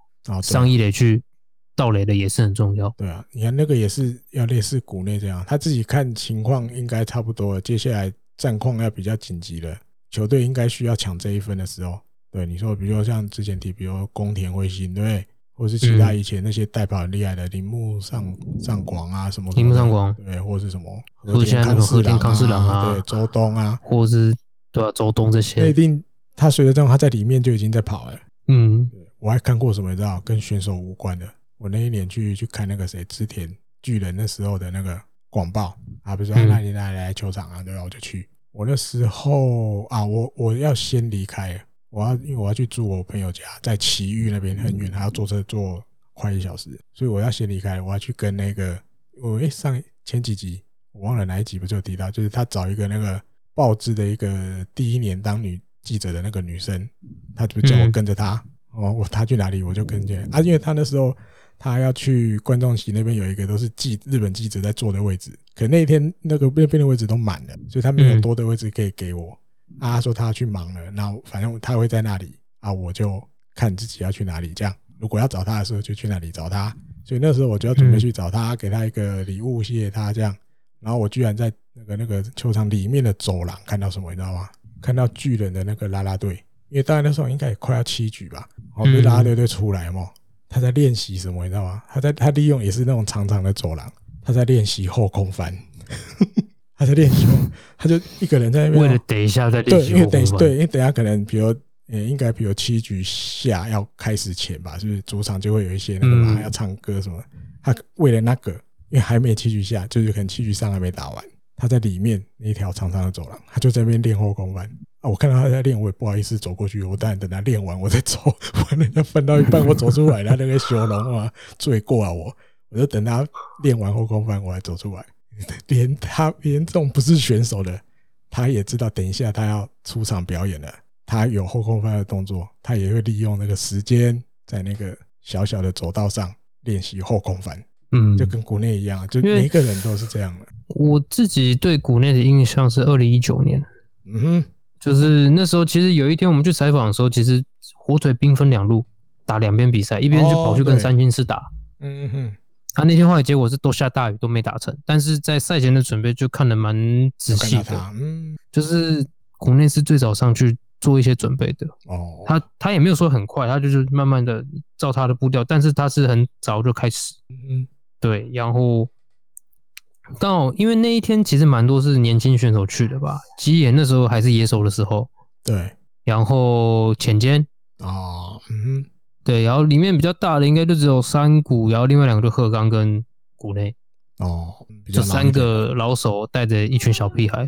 上一垒去。盗垒的也是很重要。对啊，你看那个也是要类似谷内这样，他自己看情况应该差不多了，接下来战况要比较紧急了，球队应该需要抢这一分的时候，对你说，比如说像之前提，比如宫田辉星，对，或是其他以前那些代跑很厉害的铃木上上广啊什么，铃木上广，对，或是什么，或者现在那种和田康士朗啊，对，周东啊，或者是对啊，周东这些，那一定他随着这样，他在里面就已经在跑了。嗯，我还看过什么你知道，跟选手无关的。我那一年去去看那个谁织田巨人那时候的那个广报啊，不是说那你来来球场啊，对吧？我就去。我那时候啊，我我要先离开，我要因为我要去住我朋友家，在奇玉那边很远，还要坐车坐快一小时，所以我要先离开。我要去跟那个我诶上前几集我忘了哪一集不就提到，就是他找一个那个报纸的一个第一年当女记者的那个女生，他就叫我跟着他哦，我他去哪里我就跟着啊，因为他那时候。他要去观众席那边有一个都是记日本记者在坐的位置，可那一天那个那边的位置都满了，所以他没有多的位置可以给我。啊，他说他要去忙了，那反正他会在那里啊，我就看自己要去哪里。这样，如果要找他的时候就去那里找他。所以那时候我就要准备去找他，给他一个礼物，谢谢他这样。然后我居然在那个那个球场里面的走廊看到什么，你知道吗？看到巨人的那个啦啦队，因为大概那时候应该也快要七局吧，然后被啦啦队队出来嘛。他在练习什么，你知道吗？他在他利用也是那种长长的走廊，他在练习后空翻。他在练习，他就一个人在那边。为了等一下再练习。对，因为等对，因为等一下可能比如呃，应该比如七局下要开始前吧，是不是主场就会有一些那个嘛，要唱歌什么？他为了那个，因为还没七局下，就是可能七局上还没打完，他在里面那一条长长的走廊，他就在那边练后空翻。我看到他在练，我也不好意思走过去。我当然等他练完，我再走。我人家分到一半，我走出来，他那个小龙啊罪过啊我，我就等他练完后空翻，我才走出来。连他连这种不是选手的，他也知道等一下他要出场表演了，他有后空翻的动作，他也会利用那个时间在那个小小的走道上练习后空翻。嗯，就跟谷内一样，就每一个人都是这样的。我自己对谷内的印象是二零一九年，嗯哼。就是那时候，其实有一天我们去采访的时候，其实火腿兵分两路打两边比赛，一边就跑去跟三星狮打。嗯哼，他那天后来结果是都下大雨都没打成，但是在赛前的准备就看得蛮仔细的。嗯，就是国内是最早上去做一些准备的。哦，他他也没有说很快，他就是慢慢的照他的步调，但是他是很早就开始。嗯，对，然后刚好因为那一天其实蛮多是年轻选手去的吧，吉野那时候还是野手的时候，对，然后浅间。哦，嗯哼，对，然后里面比较大的应该就只有山谷，然后另外两个就鹤冈跟谷内，哦，就三个老手带着一群小屁孩，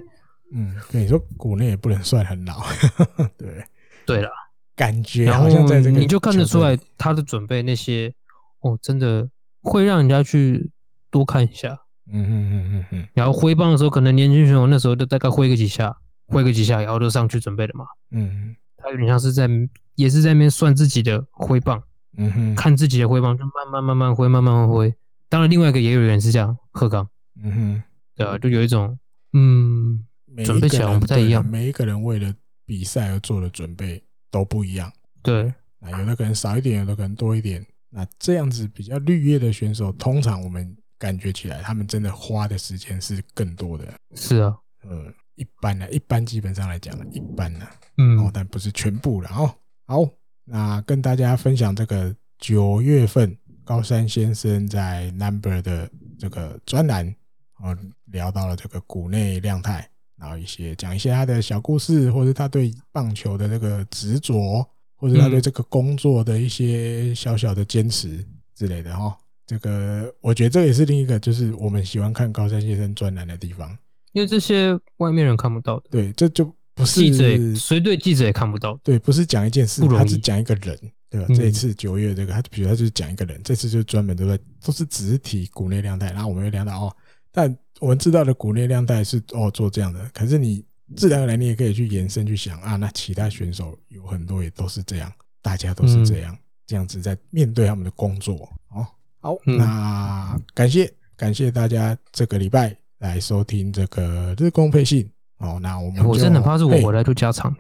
嗯，跟你说谷内也不能算很老，对，对了，感觉好像在这个，你就看得出来他的准备那些，哦，真的。会让人家去多看一下，嗯嗯嗯嗯嗯，然后挥棒的时候，可能年轻选手那时候就大概挥个几下，挥个几下，然后就上去准备了嘛，嗯，他有点像是在，也是在那边算自己的挥棒，嗯哼，看自己的挥棒，就慢慢慢慢挥，慢慢挥。当然，另外一个也有人是这样，鹤岗，嗯哼，对啊，就有一种，嗯，准备起来不太一样，每一个人为了比赛而做的准备都不一样，对，有的可能少一点，有的可能多一点。那这样子比较绿叶的选手，通常我们感觉起来，他们真的花的时间是更多的。是啊，呃，一般呢，一般基本上来讲，一般呢，嗯，哦，但不是全部了哦。好，那跟大家分享这个九月份高山先生在 Number 的这个专栏，哦，聊到了这个谷内亮太，然后一些讲一些他的小故事，或者他对棒球的这个执着。或者他对这个工作的一些小小的坚持之类的哈，这个我觉得这也是另一个就是我们喜欢看高山先生专栏的地方，因为这些外面人看不到的。对，这就不是记者，谁对记者也看不到。对，不是讲一件事，他只讲一个人，对吧？这一次九月这个，他比如他就是讲一个人，这次就专门都在都是只提谷内亮太，然后我们又聊到哦，但我们知道的谷内亮太是哦做这样的，可是你。自然而然，你也可以去延伸去想啊，那其他选手有很多也都是这样，大家都是这样，这样子在面对他们的工作哦。好，那感谢感谢大家这个礼拜来收听这个日工配信。哦。那我们我真的怕是我回来就加长，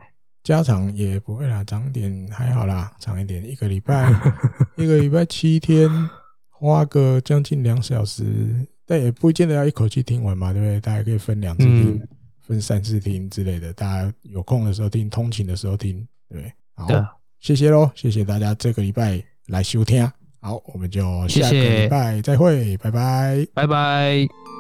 加长也不会啦，长点还好啦，长一点，一个礼拜 一个礼拜七天，花个将近两小时，但也不见得要一口气听完嘛，对不对？大家可以分两次听。分三次听之类的，大家有空的时候听，通勤的时候听，对，好，谢谢喽，谢谢大家这个礼拜来收听，好，我们就下个礼拜再会，谢谢，拜拜，拜拜。